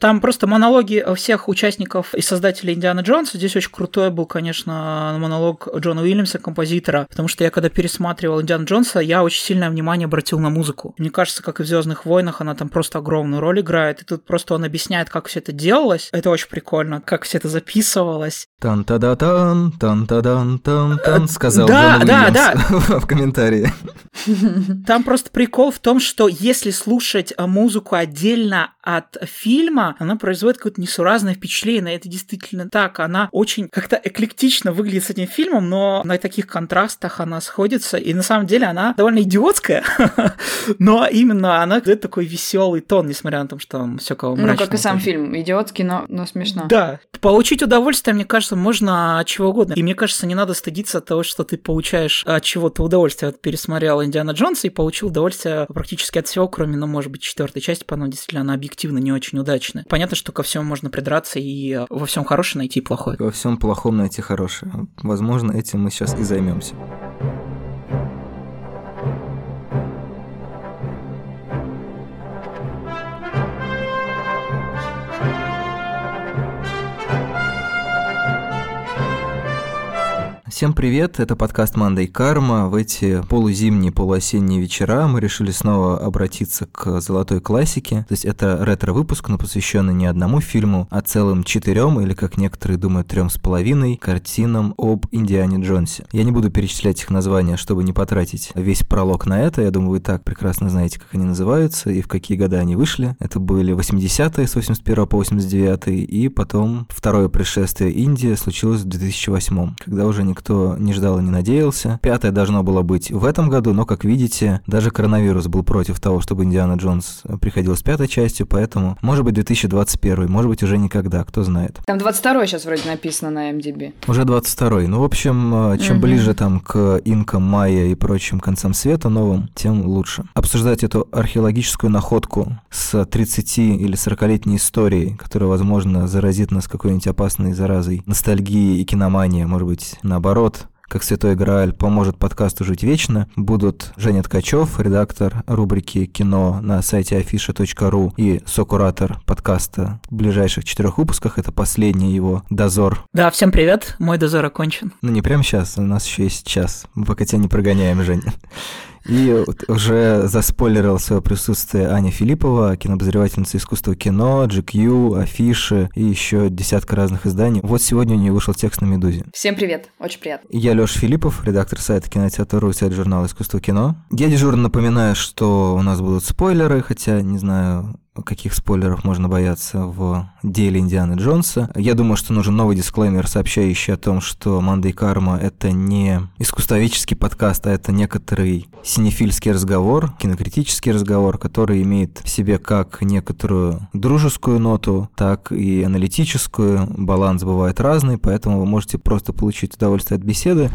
Там просто монологи всех участников и создателей Индиана Джонса. Здесь очень крутой был, конечно, монолог Джона Уильямса, композитора, потому что я когда пересматривал Индиана Джонса, я очень сильное внимание обратил на музыку. Мне кажется, как и в Звездных войнах, она там просто огромную роль играет. И тут просто он объясняет, как все это делалось. Это очень прикольно, как все это записывалось. тан та да тан тан та дан тан тан сказал Да, Джон да, Уильямс в комментарии. Там просто прикол в том, что если слушать музыку отдельно от фильма, она производит какое-то несуразное впечатление. Это действительно так. Она очень как-то эклектично выглядит с этим фильмом, но на таких контрастах она сходится. И на самом деле она довольно идиотская, но именно она дает такой веселый тон, несмотря на то, что там все кого Ну, как и сам фильм. Идиотский, но, но смешно. Да. Получить удовольствие, мне кажется, можно от чего угодно. И мне кажется, не надо стыдиться от того, что ты получаешь от чего-то удовольствие. Вот пересмотрел Индиана Джонса и получил удовольствие практически от всего, кроме, ну, может быть, четвертой части, по действительно она объективно не очень удачная. Понятно, что ко всему можно придраться и во всем хорошее найти плохое. Во всем плохом найти хорошее. Возможно, этим мы сейчас и займемся. Всем привет, это подкаст «Мандай Карма». В эти полузимние, полуосенние вечера мы решили снова обратиться к золотой классике. То есть это ретро-выпуск, но посвященный не одному фильму, а целым четырем, или, как некоторые думают, трем с половиной картинам об Индиане Джонсе. Я не буду перечислять их названия, чтобы не потратить весь пролог на это. Я думаю, вы так прекрасно знаете, как они называются и в какие годы они вышли. Это были 80-е с 81 по 89 и потом второе пришествие Индии случилось в 2008, когда уже никто никто не ждал и не надеялся. Пятое должно было быть в этом году, но, как видите, даже коронавирус был против того, чтобы Индиана Джонс приходил с пятой частью, поэтому, может быть, 2021, может быть, уже никогда, кто знает. Там 22 сейчас вроде написано на MDB. Уже 22 Ну, в общем, э, чем угу. ближе там к инкам, майя и прочим концам света новым, тем лучше. Обсуждать эту археологическую находку с 30 или 40-летней историей, которая, возможно, заразит нас какой-нибудь опасной заразой ностальгии и киномания, может быть, наоборот, наоборот, как Святой Грааль поможет подкасту жить вечно, будут Женя Ткачев, редактор рубрики «Кино» на сайте afisha.ru и сокуратор подкаста в ближайших четырех выпусках. Это последний его дозор. Да, всем привет, мой дозор окончен. Ну не прямо сейчас, у нас еще есть час, мы пока тебя не прогоняем, Женя. И уже заспойлерил свое присутствие Аня Филиппова, кинообозревательница искусства кино, GQ, афиши и еще десятка разных изданий. Вот сегодня у нее вышел текст на «Медузе». Всем привет, очень приятно. Я Лёша Филиппов, редактор сайта кинотеатра и сайт журнала «Искусство кино». Я дежурно напоминаю, что у нас будут спойлеры, хотя не знаю, каких спойлеров можно бояться в деле Индианы Джонса. Я думаю, что нужен новый дисклеймер, сообщающий о том, что Мандай Карма — это не искусствоведческий подкаст, а это некоторый синефильский разговор, кинокритический разговор, который имеет в себе как некоторую дружескую ноту, так и аналитическую. Баланс бывает разный, поэтому вы можете просто получить удовольствие от беседы,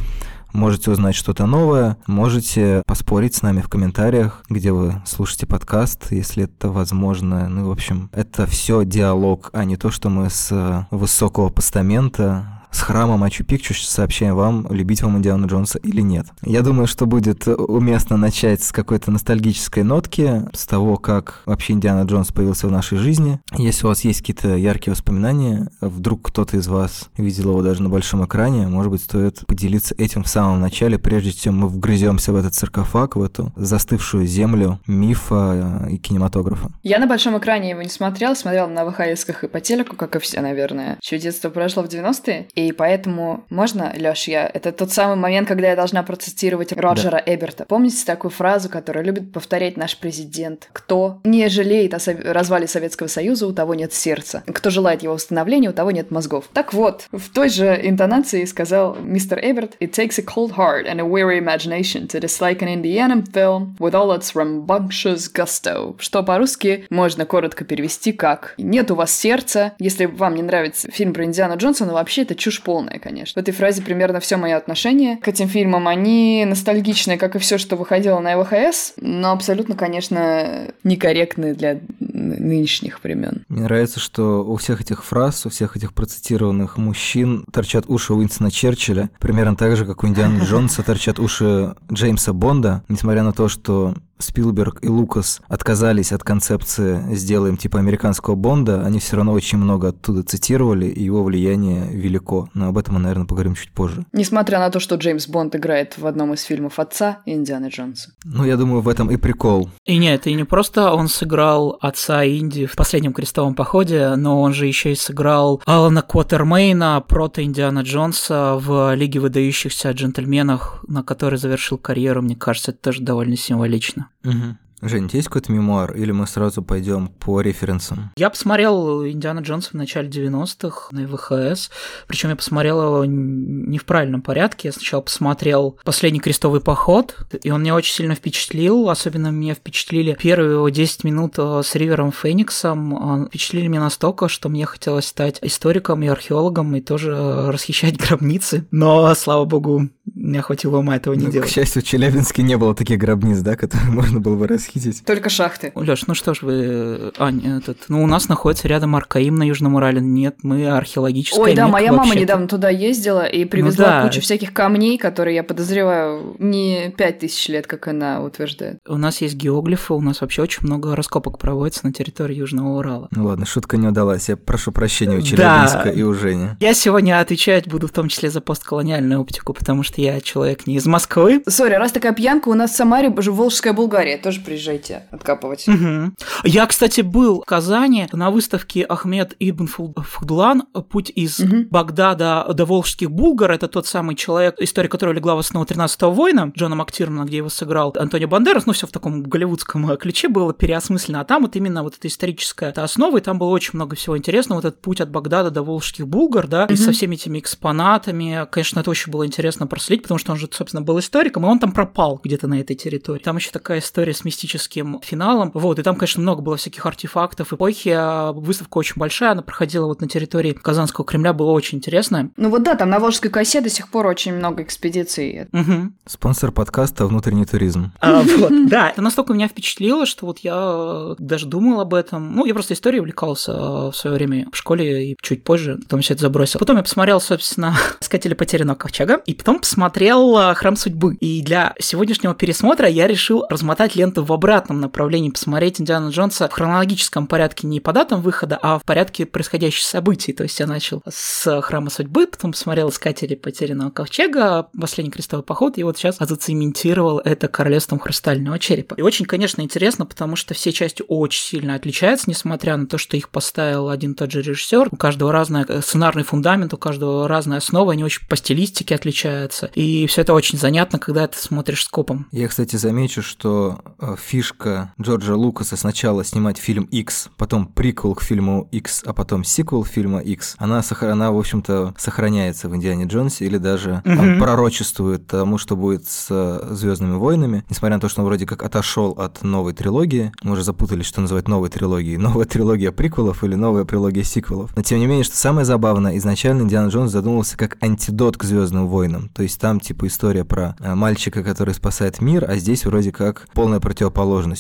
можете узнать что-то новое, можете поспорить с нами в комментариях, где вы слушаете подкаст, если это возможно. Ну, в общем, это все диалог, а не то, что мы с высокого постамента с храмом Мачу Пикчу сообщаем вам, любить вам Индиана Джонса или нет. Я думаю, что будет уместно начать с какой-то ностальгической нотки, с того, как вообще Индиана Джонс появился в нашей жизни. Если у вас есть какие-то яркие воспоминания, вдруг кто-то из вас видел его даже на большом экране, может быть, стоит поделиться этим в самом начале, прежде чем мы вгрыземся в этот саркофаг, в эту застывшую землю мифа и кинематографа. Я на большом экране его не смотрел, смотрел на ВХСках и по телеку, как и все, наверное. Чье детство прошло в 90-е, и и поэтому можно, Лёш, я... Это тот самый момент, когда я должна процитировать Роджера да. Эберта. Помните такую фразу, которую любит повторять наш президент? Кто не жалеет о сов... развале Советского Союза, у того нет сердца. Кто желает его восстановления, у того нет мозгов. Так вот, в той же интонации сказал мистер Эберт, It takes a cold heart and a weary imagination to dislike an Indiana film with all its rambunctious gusto. Что по-русски можно коротко перевести как «Нет у вас сердца, если вам не нравится фильм про Индиану Джонсона, вообще это чушь чушь полная, конечно. В этой фразе примерно все мое отношение к этим фильмам. Они ностальгичные, как и все, что выходило на ВХС, но абсолютно, конечно, некорректные для нынешних времен. Мне нравится, что у всех этих фраз, у всех этих процитированных мужчин торчат уши Уинстона Черчилля, примерно так же, как у Индианы Джонса торчат уши Джеймса Бонда, несмотря на то, что Спилберг и Лукас отказались от концепции «сделаем типа американского Бонда», они все равно очень много оттуда цитировали, и его влияние велико. Но об этом мы, наверное, поговорим чуть позже. Несмотря на то, что Джеймс Бонд играет в одном из фильмов отца Индианы Джонса. Ну, я думаю, в этом и прикол. И нет, и не просто он сыграл отца Инди в последнем крестовом походе, но он же еще и сыграл Алана Квотермейна, прото Индиана Джонса в Лиге выдающихся джентльменах, на который завершил карьеру. Мне кажется, это тоже довольно символично. Угу. Жень, есть какой-то мемуар, или мы сразу пойдем по референсам? Я посмотрел Индиана Джонса в начале 90-х на ВХС, причем я посмотрел его не в правильном порядке. Я сначала посмотрел «Последний крестовый поход», и он меня очень сильно впечатлил, особенно меня впечатлили первые его 10 минут э, с Ривером Фениксом, он впечатлили меня настолько, что мне хотелось стать историком и археологом и тоже расхищать гробницы, но, слава богу, мне хватило ума этого не ну, делать. К счастью, в Челябинске не было таких гробниц, да, которые можно было бы расхитить. Только шахты. Лёш, ну что ж вы, Ань, этот, ну у нас находится рядом Аркаим на Южном Урале. Нет, мы археологическая Ой, да, моя мама недавно туда ездила и привезла ну, да. кучу всяких камней, которые, я подозреваю, не пять тысяч лет, как она утверждает. У нас есть геоглифы, у нас вообще очень много раскопок проводится на территории Южного Урала. Ну ладно, шутка не удалась. Я прошу прощения у Челябинска да. и у Жени. Я сегодня отвечать буду в том числе за постколониальную оптику, потому что я человек не из Москвы. Сори, раз такая пьянка, у нас в Самаре Волжская Булгария. Тоже приезжайте откапывать. Угу. Я, кстати, был в Казани на выставке Ахмед Ибн Фудлан «Путь из угу. Багдада до Волжских Булгар». Это тот самый человек, история которого легла в основу 13-го воина, Джона Мактирмана, где его сыграл Антонио Бандерас. Ну, все в таком голливудском э, ключе было переосмысленно. А там вот именно вот эта историческая эта основа, и там было очень много всего интересного. Вот этот путь от Багдада до Волжских Булгар, да, угу. и со всеми этими экспонатами. Конечно, это очень было интересно проследить, потому что он же, собственно, был историком, и он там пропал где-то на этой территории. Там еще такая история с мистическим финалом. Вот, и там, конечно, много было всяких артефактов эпохи. А выставка очень большая, она проходила вот на территории Казанского Кремля, было очень интересно. Ну вот да, там на Волжской косе до сих пор очень много экспедиций. Угу. Спонсор подкаста «Внутренний туризм». А, вот, да, это настолько меня впечатлило, что вот я даже думал об этом. Ну, я просто историей увлекался в свое время в школе и чуть позже, потом все это забросил. Потом я посмотрел, собственно, «Искатели потерянного ковчега», и потом посмотрел «Храм судьбы». И для сегодняшнего пересмотра я решил размотать ленту в обратном направлении, посмотреть Индиана Джонса в хронологическом порядке не по датам выхода, а в порядке происходящих событий. То есть я начал с Храма Судьбы, потом посмотрел Искатели Потерянного Ковчега, Последний крестовый поход, и вот сейчас зацементировал это Королевством Хрустального Черепа. И очень, конечно, интересно, потому что все части очень сильно отличаются, несмотря на то, что их поставил один и тот же режиссер. У каждого разный э, сценарный фундамент, у каждого разная основа, они очень по стилистике отличаются. И все это очень занятно, когда ты смотришь скопом. Я, кстати, замечу, что э, фишка Джорджа Лукаса сначала снимать фильм X, потом приквел к фильму X, а потом сиквел фильма X, она, она в общем-то, сохраняется в Индиане Джонсе или даже угу. там, пророчествует тому, что будет с Звездными войнами. Несмотря на то, что он вроде как отошел от новой трилогии, мы уже запутались, что называть новой трилогией. Новая трилогия приквелов или новая трилогия сиквелов. Но тем не менее, что самое забавное, изначально Индиана Джонс задумывался как антидот к Звездным войнам. То есть там типа история про э, мальчика, который спасает мир, а здесь вроде как полная противоположность.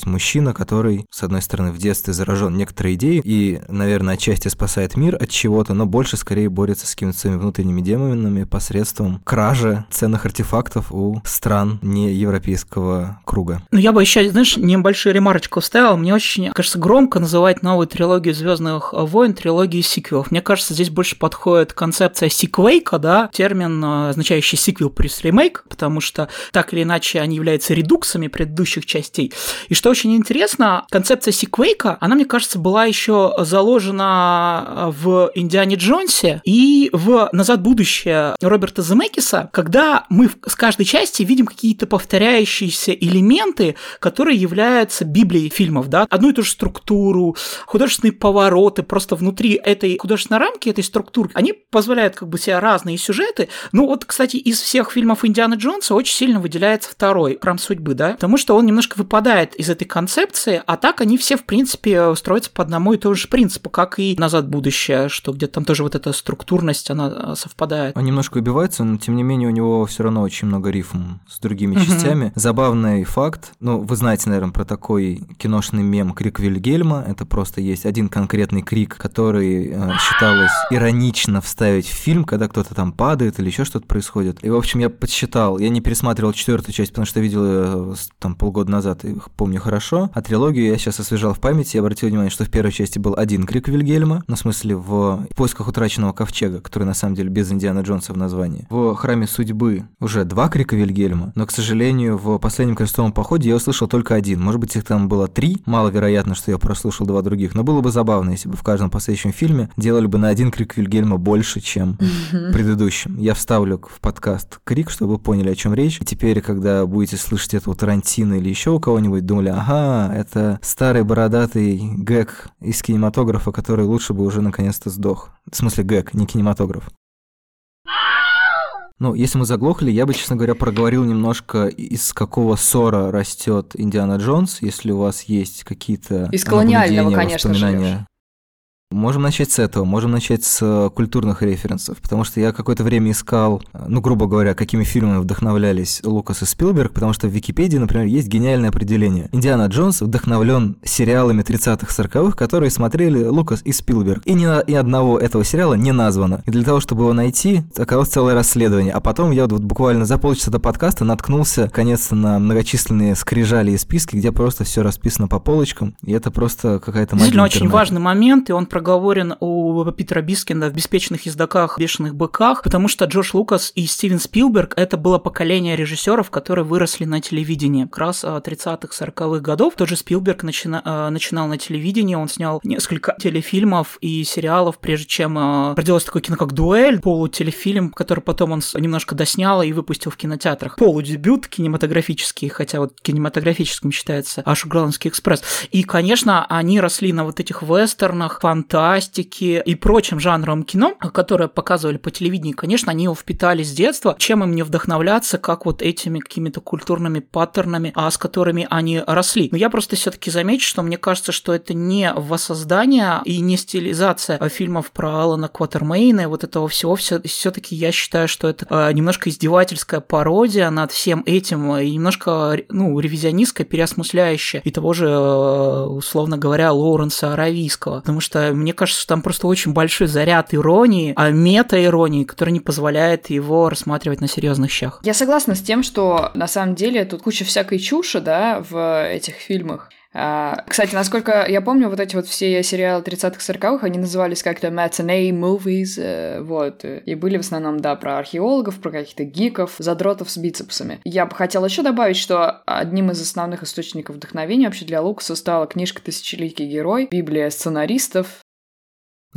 Мужчина, который, с одной стороны, в детстве заражен некоторой идеей и, наверное, отчасти спасает мир от чего-то, но больше скорее борется с какими-то своими внутренними демонами посредством кражи ценных артефактов у стран не европейского круга. Ну, я бы еще, знаешь, небольшую ремарочку вставил. Мне очень, кажется, громко называть новую трилогию Звездных войн трилогией сиквелов. Мне кажется, здесь больше подходит концепция сиквейка, да, термин, э, означающий сиквел плюс ремейк, потому что так или иначе они являются редуксами предыдущих частей. И что очень интересно, концепция сиквейка, она, мне кажется, была еще заложена в Индиане Джонсе и в «Назад в будущее» Роберта Земекиса, когда мы с каждой части видим какие-то повторяющиеся элементы, которые являются библией фильмов, да, одну и ту же структуру, художественные повороты, просто внутри этой художественной рамки, этой структуры, они позволяют как бы себе разные сюжеты. Ну вот, кстати, из всех фильмов Индианы Джонса очень сильно выделяется второй «Храм судьбы», да, потому что он немножко выпадает вылезает из этой концепции, а так они все, в принципе, строятся по одному и тому же принципу, как и «Назад в будущее», что где-то там тоже вот эта структурность, она э, совпадает. Он немножко убивается, но тем не менее у него все равно очень много рифм с другими частями. Забавный факт, ну, вы знаете, наверное, про такой киношный мем «Крик Вильгельма». Это просто есть один конкретный крик, который э, считалось иронично вставить в фильм, когда кто-то там падает или еще что-то происходит. И, в общем, я подсчитал, я не пересматривал четвертую часть, потому что видел ее там полгода назад, и помню хорошо. А трилогию я сейчас освежал в памяти и обратил внимание, что в первой части был один крик Вильгельма, ну, в смысле, в поисках утраченного ковчега, который на самом деле без Индиана Джонса в названии. В храме судьбы уже два крика Вильгельма, но, к сожалению, в последнем крестовом походе я услышал только один. Может быть, их там было три, маловероятно, что я прослушал два других, но было бы забавно, если бы в каждом последующем фильме делали бы на один крик Вильгельма больше, чем в предыдущем. Я вставлю в подкаст крик, чтобы вы поняли, о чем речь. И теперь, когда будете слышать это у Тарантино или еще у кого-нибудь, думали, ага, это старый бородатый гэг из кинематографа, который лучше бы уже наконец-то сдох. В смысле гэг, не кинематограф. Ну, если мы заглохли, я бы, честно говоря, проговорил немножко, из какого ссора растет Индиана Джонс, если у вас есть какие-то Из колониального, конечно же. Можем начать с этого, можем начать с э, культурных референсов, потому что я какое-то время искал, ну, грубо говоря, какими фильмами вдохновлялись Лукас и Спилберг, потому что в Википедии, например, есть гениальное определение. Индиана Джонс вдохновлен сериалами 30-х, 40-х, которые смотрели Лукас и Спилберг. И ни, ни одного этого сериала не названо. И для того, чтобы его найти, оказалось целое расследование. А потом я вот буквально за полчаса до подкаста наткнулся, конец на многочисленные скрижали и списки, где просто все расписано по полочкам, и это просто какая-то магия Действительно, очень важный момент, и он проговорен у Питера Бискина в «Беспечных ездаках, бешеных быках», потому что Джордж Лукас и Стивен Спилберг — это было поколение режиссеров, которые выросли на телевидении. Как раз 30-х, 40-х годов тот же Спилберг начина, э, начинал на телевидении, он снял несколько телефильмов и сериалов, прежде чем э, родилось такое кино, как «Дуэль», полутелефильм, который потом он немножко доснял и выпустил в кинотеатрах. Полудебют кинематографический, хотя вот кинематографическим считается «Ашуграланский экспресс». И, конечно, они росли на вот этих вестернах, фан фантастики и прочим жанрам кино, которые показывали по телевидению, конечно, они его впитали с детства. Чем им не вдохновляться, как вот этими какими-то культурными паттернами, а с которыми они росли. Но я просто все-таки замечу, что мне кажется, что это не воссоздание и не стилизация фильмов про Алана Кватермейна и вот этого всего. Все-таки я считаю, что это э, немножко издевательская пародия над всем этим и немножко, ну, ревизионистская, переосмысляющая и того же, э, условно говоря, Лоуренса Аравийского. Потому что мне кажется, там просто очень большой заряд иронии, а мета-иронии, который не позволяет его рассматривать на серьезных щах. Я согласна с тем, что на самом деле тут куча всякой чуши, да, в этих фильмах. А, кстати, насколько я помню, вот эти вот все сериалы 30-х, 40-х, они назывались как-то matinee movies, э, вот, и были в основном, да, про археологов, про каких-то гиков, задротов с бицепсами. Я бы хотела еще добавить, что одним из основных источников вдохновения вообще для Лукаса стала книжка «Тысячеликий герой», Библия сценаристов,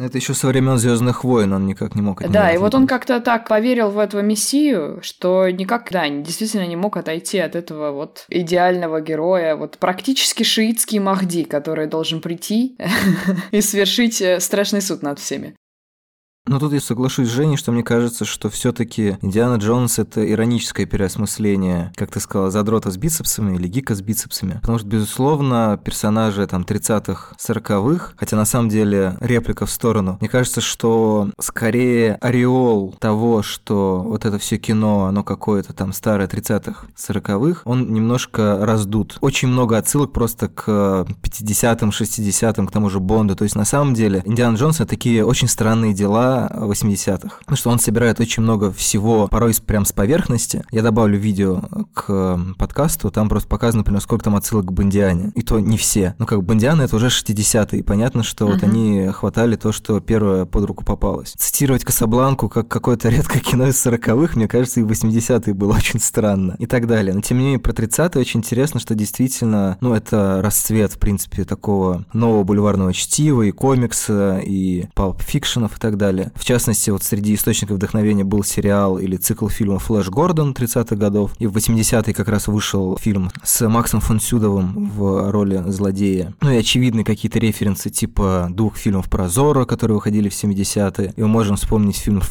это еще со времен Звездных войн он никак не мог Да, и вот он как-то так поверил в этого мессию, что никак, да, действительно не мог отойти от этого вот идеального героя, вот практически шиитский Махди, который должен прийти и свершить э, страшный суд над всеми. Но тут я соглашусь с Женей, что мне кажется, что все таки Индиана Джонс — это ироническое переосмысление, как ты сказала, задрота с бицепсами или гика с бицепсами. Потому что, безусловно, персонажи там 30-х, 40-х, хотя на самом деле реплика в сторону, мне кажется, что скорее ореол того, что вот это все кино, оно какое-то там старое 30-х, 40-х, он немножко раздут. Очень много отсылок просто к 50-м, 60-м, к тому же Бонду. То есть, на самом деле, Индиана Джонс — это такие очень странные дела, 80-х. Потому что он собирает очень много всего, порой прям с поверхности. Я добавлю видео к подкасту, там просто показано, например, сколько там отсылок к Бондиане. И то не все. Ну, как Бондиана это уже 60-е. Понятно, что uh-huh. вот они хватали то, что первое под руку попалось. Цитировать Касабланку как какое-то редкое кино из 40-х, мне кажется, и в 80-е было очень странно. И так далее. Но тем не менее, про 30-е очень интересно, что действительно, ну, это расцвет, в принципе, такого нового бульварного чтива и комикса, и палп-фикшенов и так далее далее. В частности, вот среди источников вдохновения был сериал или цикл фильмов «Флэш Гордон» 30-х годов, и в 80-е как раз вышел фильм с Максом фон Сюдовым в роли злодея. Ну и очевидные какие-то референсы типа двух фильмов про Зоро, которые выходили в 70-е. И мы можем вспомнить фильм,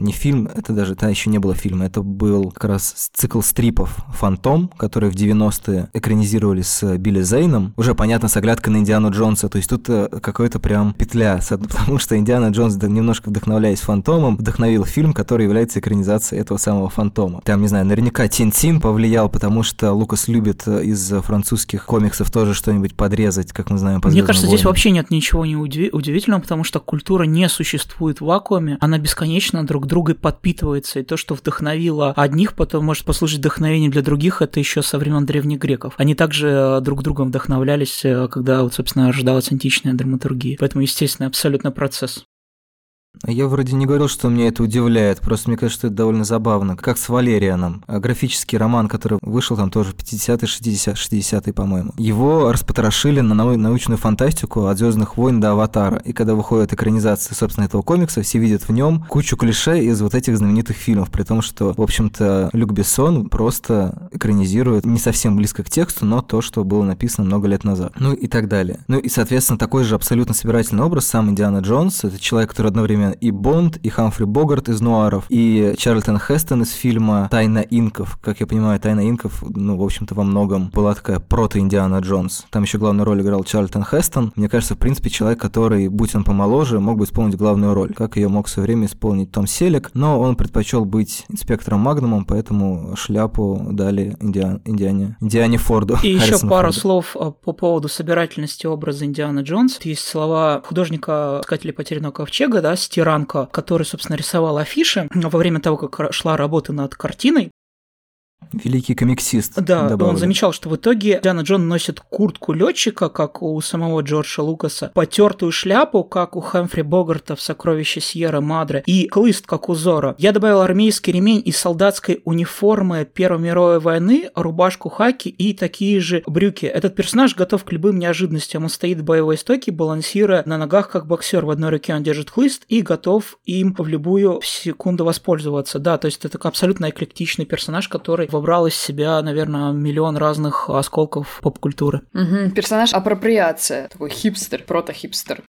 не фильм, это даже, это еще не было фильма, это был как раз цикл стрипов «Фантом», который в 90-е экранизировали с Билли Зейном. Уже, понятно, с оглядкой на Индиану Джонса, то есть тут э, какой-то прям петля, потому что Индиана Джонс, немножко вдохновляясь Фантомом, вдохновил фильм, который является экранизацией этого самого Фантома. Там, не знаю, наверняка Тинтин повлиял, потому что Лукас любит э, из французских комиксов тоже что-нибудь подрезать, как мы знаем по Мне кажется, войнам. здесь вообще нет ничего не удивительного, потому что культура не существует в вакууме, она бесконечно друг другой подпитывается, и то, что вдохновило одних, потом может послужить вдохновением для других, это еще со времен древних греков. Они также э, друг другом вдохновлялись, э, когда, вот, собственно, рождалась античная драматургия. Поэтому, естественно, абсолютно процесс. Я вроде не говорил, что меня это удивляет, просто мне кажется, что это довольно забавно. Как с Валерианом. А графический роман, который вышел там тоже в 50-е, 60 60-е, по-моему. Его распотрошили на научную фантастику от Звездных войн до Аватара. И когда выходит экранизация, собственно, этого комикса, все видят в нем кучу клише из вот этих знаменитых фильмов, при том, что, в общем-то, Люк Бессон просто экранизирует не совсем близко к тексту, но то, что было написано много лет назад. Ну и так далее. Ну и, соответственно, такой же абсолютно собирательный образ сам Индиана Джонс. Это человек, который одновременно фильме и Бонд, и Хамфри Богарт из «Нуаров», и Чарльтон Хестон из фильма «Тайна инков». Как я понимаю, «Тайна инков», ну, в общем-то, во многом была такая прото-Индиана Джонс. Там еще главную роль играл Чарльтон Хестон. Мне кажется, в принципе, человек, который, будь он помоложе, мог бы исполнить главную роль, как ее мог в свое время исполнить Том Селек, но он предпочел быть инспектором Магнумом, поэтому шляпу дали Индиан, Индиане, Индиане Форду. И еще пару Форду. слов э, по поводу собирательности образа Индиана Джонс. Есть слова художника «Искателя потерянного ковчега», да, Тиранко, который, собственно, рисовал афиши во время того, как шла работа над картиной. Великий комиксист. Да, добавили. он замечал, что в итоге Диана Джон носит куртку летчика, как у самого Джорджа Лукаса, потертую шляпу, как у Хэмфри Богарта в «Сокровище Сьерра Мадре», и хлыст, как у Зора. Я добавил армейский ремень из солдатской униформы Первой мировой войны, рубашку хаки и такие же брюки. Этот персонаж готов к любым неожиданностям. Он стоит в боевой стойке, балансируя на ногах, как боксер. В одной руке он держит хлыст и готов им в любую секунду воспользоваться. Да, то есть это абсолютно эклектичный персонаж, который вобрал из себя, наверное, миллион разных осколков поп-культуры. Угу. Персонаж апроприация, такой хипстер, прото-хипстер.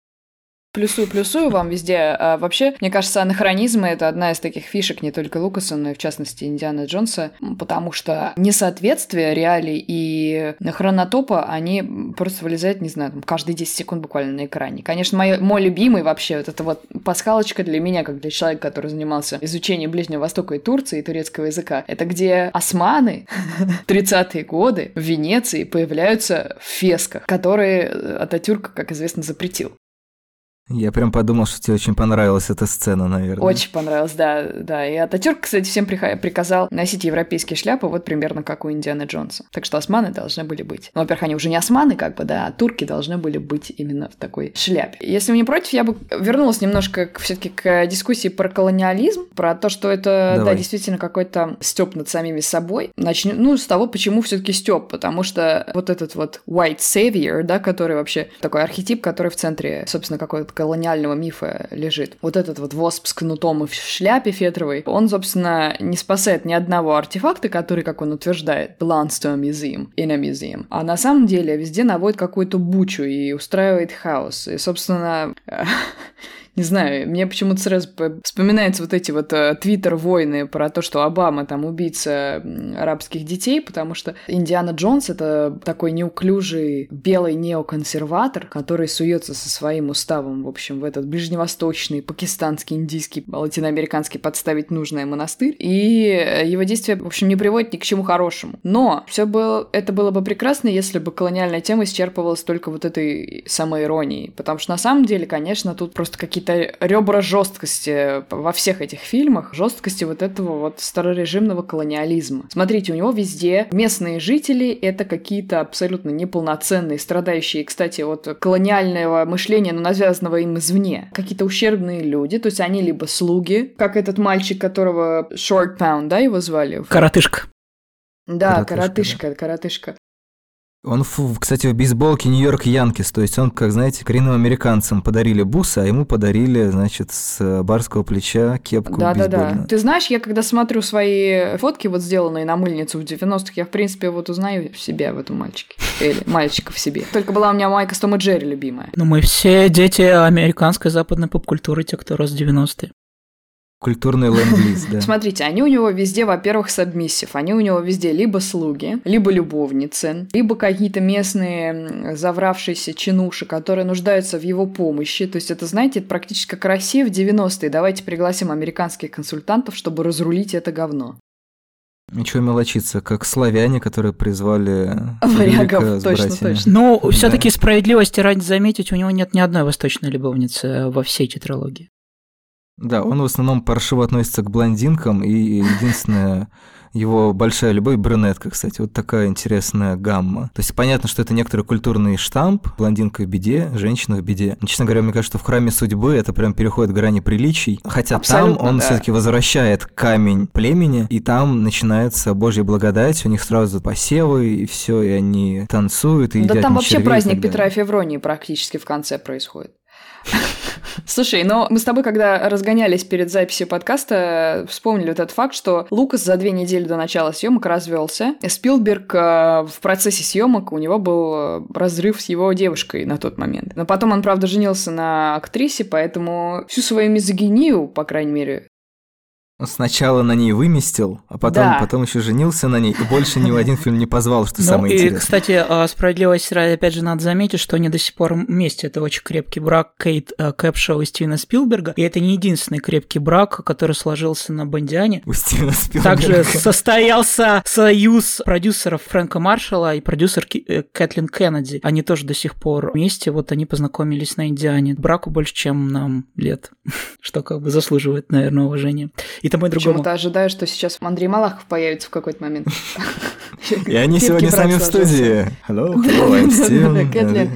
Плюсую, плюсую вам везде. А вообще, мне кажется, анахронизмы — это одна из таких фишек не только Лукаса, но и, в частности, Индиана Джонса, потому что несоответствие реалий и хронотопа, они просто вылезают, не знаю, там, каждые 10 секунд буквально на экране. Конечно, мой, мой любимый вообще, вот это вот пасхалочка для меня, как для человека, который занимался изучением Ближнего Востока и Турции, и турецкого языка, это где османы 30-е годы в Венеции появляются в фесках, которые Ататюрк, как известно, запретил. Я прям подумал, что тебе очень понравилась эта сцена, наверное. Очень понравилась, да, да. И Ататюрк, кстати, всем приказал носить европейские шляпы, вот примерно как у Индианы Джонса. Так что османы должны были быть. Ну, во-первых, они уже не османы, как бы, да, а турки должны были быть именно в такой шляпе. Если вы не против, я бы вернулась немножко все-таки к дискуссии про колониализм, про то, что это, Давай. да, действительно какой-то степ над самими собой. Начнем, ну, с того, почему все-таки степ, потому что вот этот вот white savior, да, который вообще такой архетип, который в центре, собственно, какой-то колониального мифа лежит. Вот этот вот восп с кнутом и в шляпе фетровой, он, собственно, не спасает ни одного артефакта, который, как он утверждает, belongs to a museum, in a museum. А на самом деле везде наводит какую-то бучу и устраивает хаос. И, собственно, не знаю, мне почему-то сразу вспоминаются вот эти вот э, твиттер-войны про то, что Обама там убийца арабских детей, потому что Индиана Джонс — это такой неуклюжий белый неоконсерватор, который суется со своим уставом, в общем, в этот ближневосточный, пакистанский, индийский, латиноамериканский подставить нужное монастырь, и его действия, в общем, не приводят ни к чему хорошему. Но все было, это было бы прекрасно, если бы колониальная тема исчерпывалась только вот этой самой иронией, потому что на самом деле, конечно, тут просто какие-то какие-то ребра жесткости во всех этих фильмах, жесткости вот этого вот старорежимного колониализма. Смотрите, у него везде местные жители — это какие-то абсолютно неполноценные, страдающие, кстати, от колониального мышления, но навязанного им извне. Какие-то ущербные люди, то есть они либо слуги, как этот мальчик, которого Short Pound, да, его звали? Коротышка. Да, коротышка, коротышка. коротышка. Он, кстати, в бейсболке Нью-Йорк Янкис, то есть он, как знаете, коренным американцам подарили бусы, а ему подарили, значит, с барского плеча кепку Да-да-да. Ты знаешь, я когда смотрю свои фотки, вот сделанные на мыльницу в 90-х, я, в принципе, вот узнаю себя в этом мальчике. Или мальчика в себе. Только была у меня майка с Том и Джерри любимая. Ну, мы все дети американской западной поп-культуры, те, кто рос в 90-е. Культурный ленд да. Смотрите, они у него везде, во-первых, сабмиссив. Они у него везде либо слуги, либо любовницы, либо какие-то местные завравшиеся чинуши, которые нуждаются в его помощи. То есть это, знаете, это практически как Россия в 90-е. Давайте пригласим американских консультантов, чтобы разрулить это говно. Ничего мелочиться, как славяне, которые призвали варягов, точно, точно. Но да. все-таки справедливости ради заметить, у него нет ни одной восточной любовницы во всей тетралогии. Да, он в основном паршиво относится к блондинкам, и единственная его большая любовь брюнетка, кстати. Вот такая интересная гамма. То есть понятно, что это некоторый культурный штамп. Блондинка в беде, женщина в беде. Но, честно говоря, мне кажется, что в храме судьбы это прям переходит грани приличий. Хотя Абсолютно, там он да. все-таки возвращает камень племени, и там начинается Божья благодать. У них сразу посевы, и все, и они танцуют, и да едят там вообще праздник Петра и Февронии практически в конце происходит. Слушай, но мы с тобой, когда разгонялись перед записью подкаста, вспомнили вот этот факт, что Лукас за две недели до начала съемок развелся. Спилберг э, в процессе съемок у него был э, разрыв с его девушкой на тот момент. Но потом он, правда, женился на актрисе, поэтому всю свою мизогинию, по крайней мере, сначала на ней выместил, а потом, да. потом еще женился на ней, и больше ни в один фильм не позвал, что ну, самое и, интересное. кстати, а, справедливости ради, опять же, надо заметить, что они до сих пор вместе. Это очень крепкий брак Кейт э, Кэпшоу и Стивена Спилберга, и это не единственный крепкий брак, который сложился на Бондиане. У Стивена Спилберга. Также состоялся союз продюсеров Фрэнка Маршалла и продюсерки э, Кэтлин Кеннеди. Они тоже до сих пор вместе, вот они познакомились на Индиане. Браку больше, чем нам лет, что как бы заслуживает, наверное, уважения и тому и другому. Почему-то ожидаю, что сейчас Андрей Малахов появится в какой-то момент. И они сегодня с нами в студии. Hello, hello, I'm.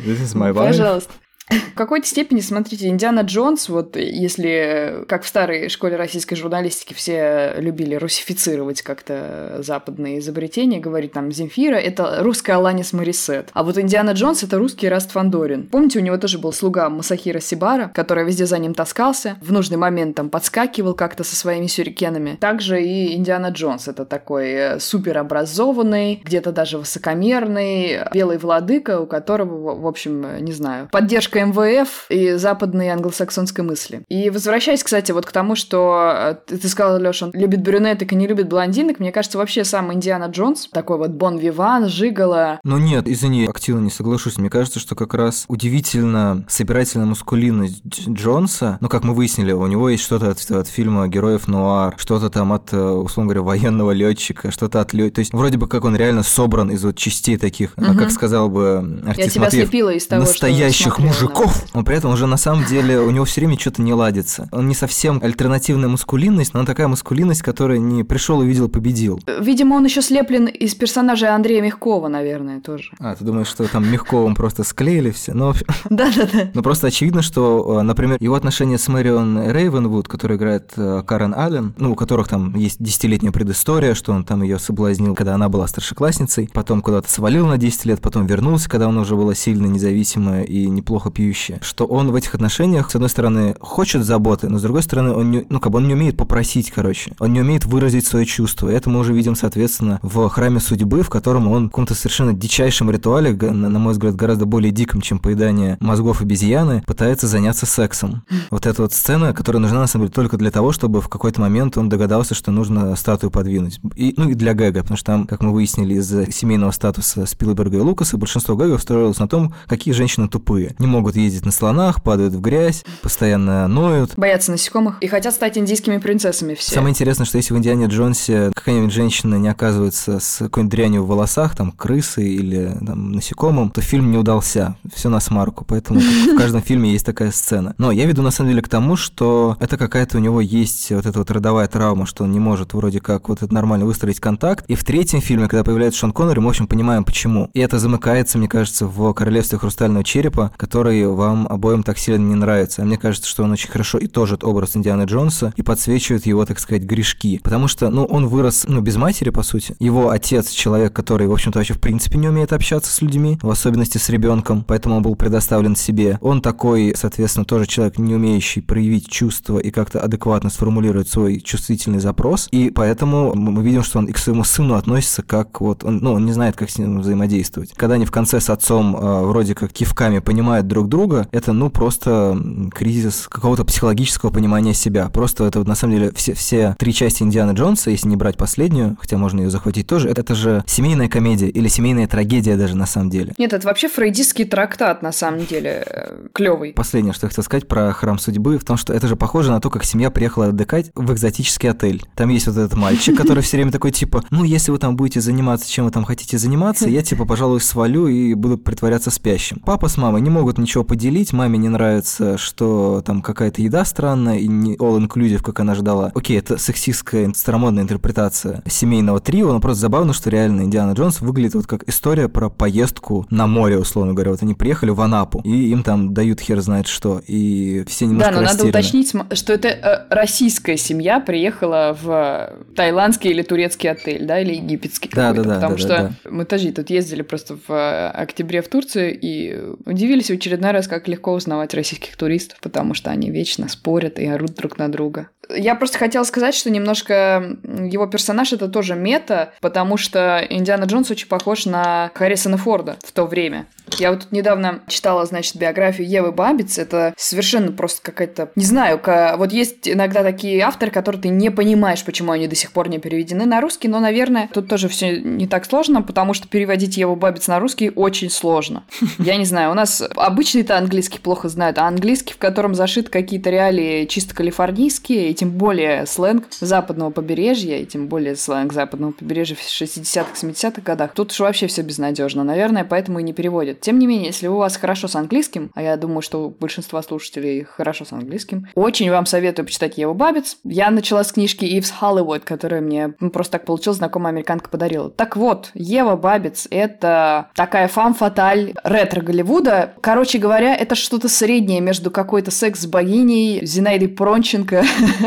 This is my wife. Пожалуйста. В какой-то степени, смотрите, Индиана Джонс, вот если, как в старой школе российской журналистики все любили русифицировать как-то западные изобретения, говорить там Земфира, это русская Аланис Морисет. А вот Индиана Джонс — это русский Раст Фандорин. Помните, у него тоже был слуга Масахира Сибара, который везде за ним таскался, в нужный момент там подскакивал как-то со своими сюрикенами. Также и Индиана Джонс — это такой э, суперобразованный, где-то даже высокомерный, белый владыка, у которого, в общем, не знаю, поддержка поддержка МВФ и западной англосаксонской мысли. И возвращаясь, кстати, вот к тому, что э, ты сказал, Леша, он любит брюнеток и не любит блондинок, мне кажется, вообще сам Индиана Джонс, такой вот Бон Виван, Жигала. Ну нет, извини, активно не соглашусь. Мне кажется, что как раз удивительно собирательная мускулинность Джонса, ну, как мы выяснили, у него есть что-то от, от фильма «Героев Нуар», что-то там от, э, условно говоря, военного летчика, что-то от лет. То есть вроде бы как он реально собран из вот частей таких, угу. как сказал бы артист Я тебя слепила из того, настоящих что мужиков мужиков, но при этом уже на самом деле у него все время что-то не ладится. Он не совсем альтернативная маскулинность, но он такая маскулинность, которая не пришел, увидел, победил. Видимо, он еще слеплен из персонажа Андрея Мягкова, наверное, тоже. А, ты думаешь, что там Мягковым просто склеили все? Ну, Да-да-да. Но просто очевидно, что, э, например, его отношения с Мэрион Рейвенвуд, которая играет э, Карен Аллен, ну, у которых там есть десятилетняя предыстория, что он там ее соблазнил, когда она была старшеклассницей, потом куда-то свалил на 10 лет, потом вернулся, когда она уже была сильно независимая и неплохо пьющая, что он в этих отношениях, с одной стороны, хочет заботы, но с другой стороны, он не, ну, как бы он не умеет попросить, короче. Он не умеет выразить свои чувства. И это мы уже видим, соответственно, в храме судьбы, в котором он в каком-то совершенно дичайшем ритуале, на мой взгляд, гораздо более диком, чем поедание мозгов обезьяны, пытается заняться сексом. Вот эта вот сцена, которая нужна, на самом деле, только для того, чтобы в какой-то момент он догадался, что нужно статую подвинуть. И, ну и для гэга, потому что там, как мы выяснили из семейного статуса Спилберга и Лукаса, большинство гэгов строилось на том, какие женщины тупые. Не могут ездить на слонах, падают в грязь, постоянно ноют. Боятся насекомых и хотят стать индийскими принцессами все. Самое интересное, что если в Индиане Джонсе какая-нибудь женщина не оказывается с какой-нибудь дрянью в волосах, там, крысы или там, насекомым, то фильм не удался. Все на смарку. Поэтому в каждом фильме есть такая сцена. Но я веду на самом деле к тому, что это какая-то у него есть вот эта вот родовая травма, что он не может вроде как вот это нормально выстроить контакт. И в третьем фильме, когда появляется Шон Коннери, мы, в общем, понимаем, почему. И это замыкается, мне кажется, в «Королевстве хрустального черепа», который который вам обоим так сильно не нравится. Мне кажется, что он очень хорошо и тоже образ Индианы Джонса и подсвечивает его, так сказать, грешки. Потому что, ну, он вырос, ну, без матери, по сути. Его отец человек, который, в общем-то, вообще в принципе не умеет общаться с людьми, в особенности с ребенком, поэтому он был предоставлен себе. Он такой, соответственно, тоже человек, не умеющий проявить чувства и как-то адекватно сформулировать свой чувствительный запрос. И поэтому мы видим, что он и к своему сыну относится как вот, он, ну, он не знает, как с ним взаимодействовать. Когда они в конце с отцом э, вроде как кивками понимают друг друга, это, ну, просто кризис какого-то психологического понимания себя. Просто это на самом деле все, все три части Индианы Джонса, если не брать последнюю, хотя можно ее захватить тоже, это, это же семейная комедия или семейная трагедия даже на самом деле. Нет, это вообще фрейдистский трактат на самом деле э, клевый. Последнее, что я хотел сказать про храм судьбы, в том, что это же похоже на то, как семья приехала отдыхать в экзотический отель. Там есть вот этот мальчик, который все время такой типа, ну если вы там будете заниматься, чем вы там хотите заниматься, я типа, пожалуй, свалю и буду притворяться спящим. Папа с мамой не могут ничего поделить, маме не нравится, что там какая-то еда странная и не all-inclusive, как она ждала. Окей, это сексистская, старомодная интерпретация семейного трио, но просто забавно, что реально Индиана Джонс выглядит вот как история про поездку на море, условно говоря. Вот они приехали в Анапу, и им там дают хер знает что, и все немножко Да, но растеряны. надо уточнить, что это э, российская семья приехала в тайландский или турецкий отель, да, или египетский Да, да, да, потому да, что да, мы тоже тут ездили просто в э, октябре в Турцию и удивились в очередной раз, как легко узнавать российских туристов, потому что они вечно спорят и орут друг на друга. Я просто хотела сказать, что немножко его персонаж это тоже мета, потому что Индиана Джонс очень похож на Харрисона Форда в то время. Я вот тут недавно читала, значит, биографию Евы Бабиц. Это совершенно просто какая-то... Не знаю, вот есть иногда такие авторы, которые ты не понимаешь, почему они до сих пор не переведены на русский, но, наверное, тут тоже все не так сложно, потому что переводить Еву Бабиц на русский очень сложно. Я не знаю, у нас обычный-то английский плохо знают, а английский, в котором зашит какие-то реалии чисто калифорнийские, тем более сленг западного побережья, и тем более сленг западного побережья в 60-х, 70-х годах, тут уж вообще все безнадежно, наверное, поэтому и не переводят. Тем не менее, если у вас хорошо с английским, а я думаю, что у большинства слушателей хорошо с английским, очень вам советую почитать Еву Бабиц. Я начала с книжки Ивс Холливуд, которая мне ну, просто так получилось, знакомая американка подарила. Так вот, Ева Бабиц — это такая фам-фаталь ретро Голливуда. Короче говоря, это что-то среднее между какой-то секс-богиней Зинаидой Пронченко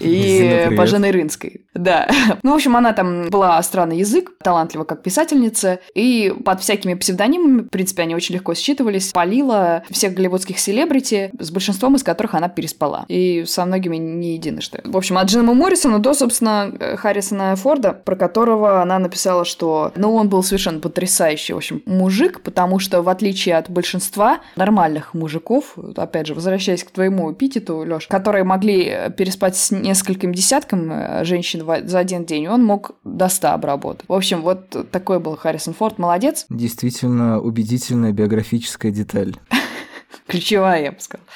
и Баженой Рынской. Да. Ну, в общем, она там была странный язык, талантлива как писательница, и под всякими псевдонимами, в принципе, они очень легко считывались, полила всех голливудских селебрити, с большинством из которых она переспала. И со многими не единожды. В общем, от Джима Моррисона до, собственно, Харрисона Форда, про которого она написала, что, ну, он был совершенно потрясающий, в общем, мужик, потому что, в отличие от большинства нормальных мужиков, опять же, возвращаясь к твоему эпитету, Лёш, которые могли переспать с нескольким десяткам э, женщин за один день, он мог до 100 обработать. В общем, вот такой был Харрисон Форд, молодец. Действительно убедительная биографическая деталь. Ключевая, я бы сказала.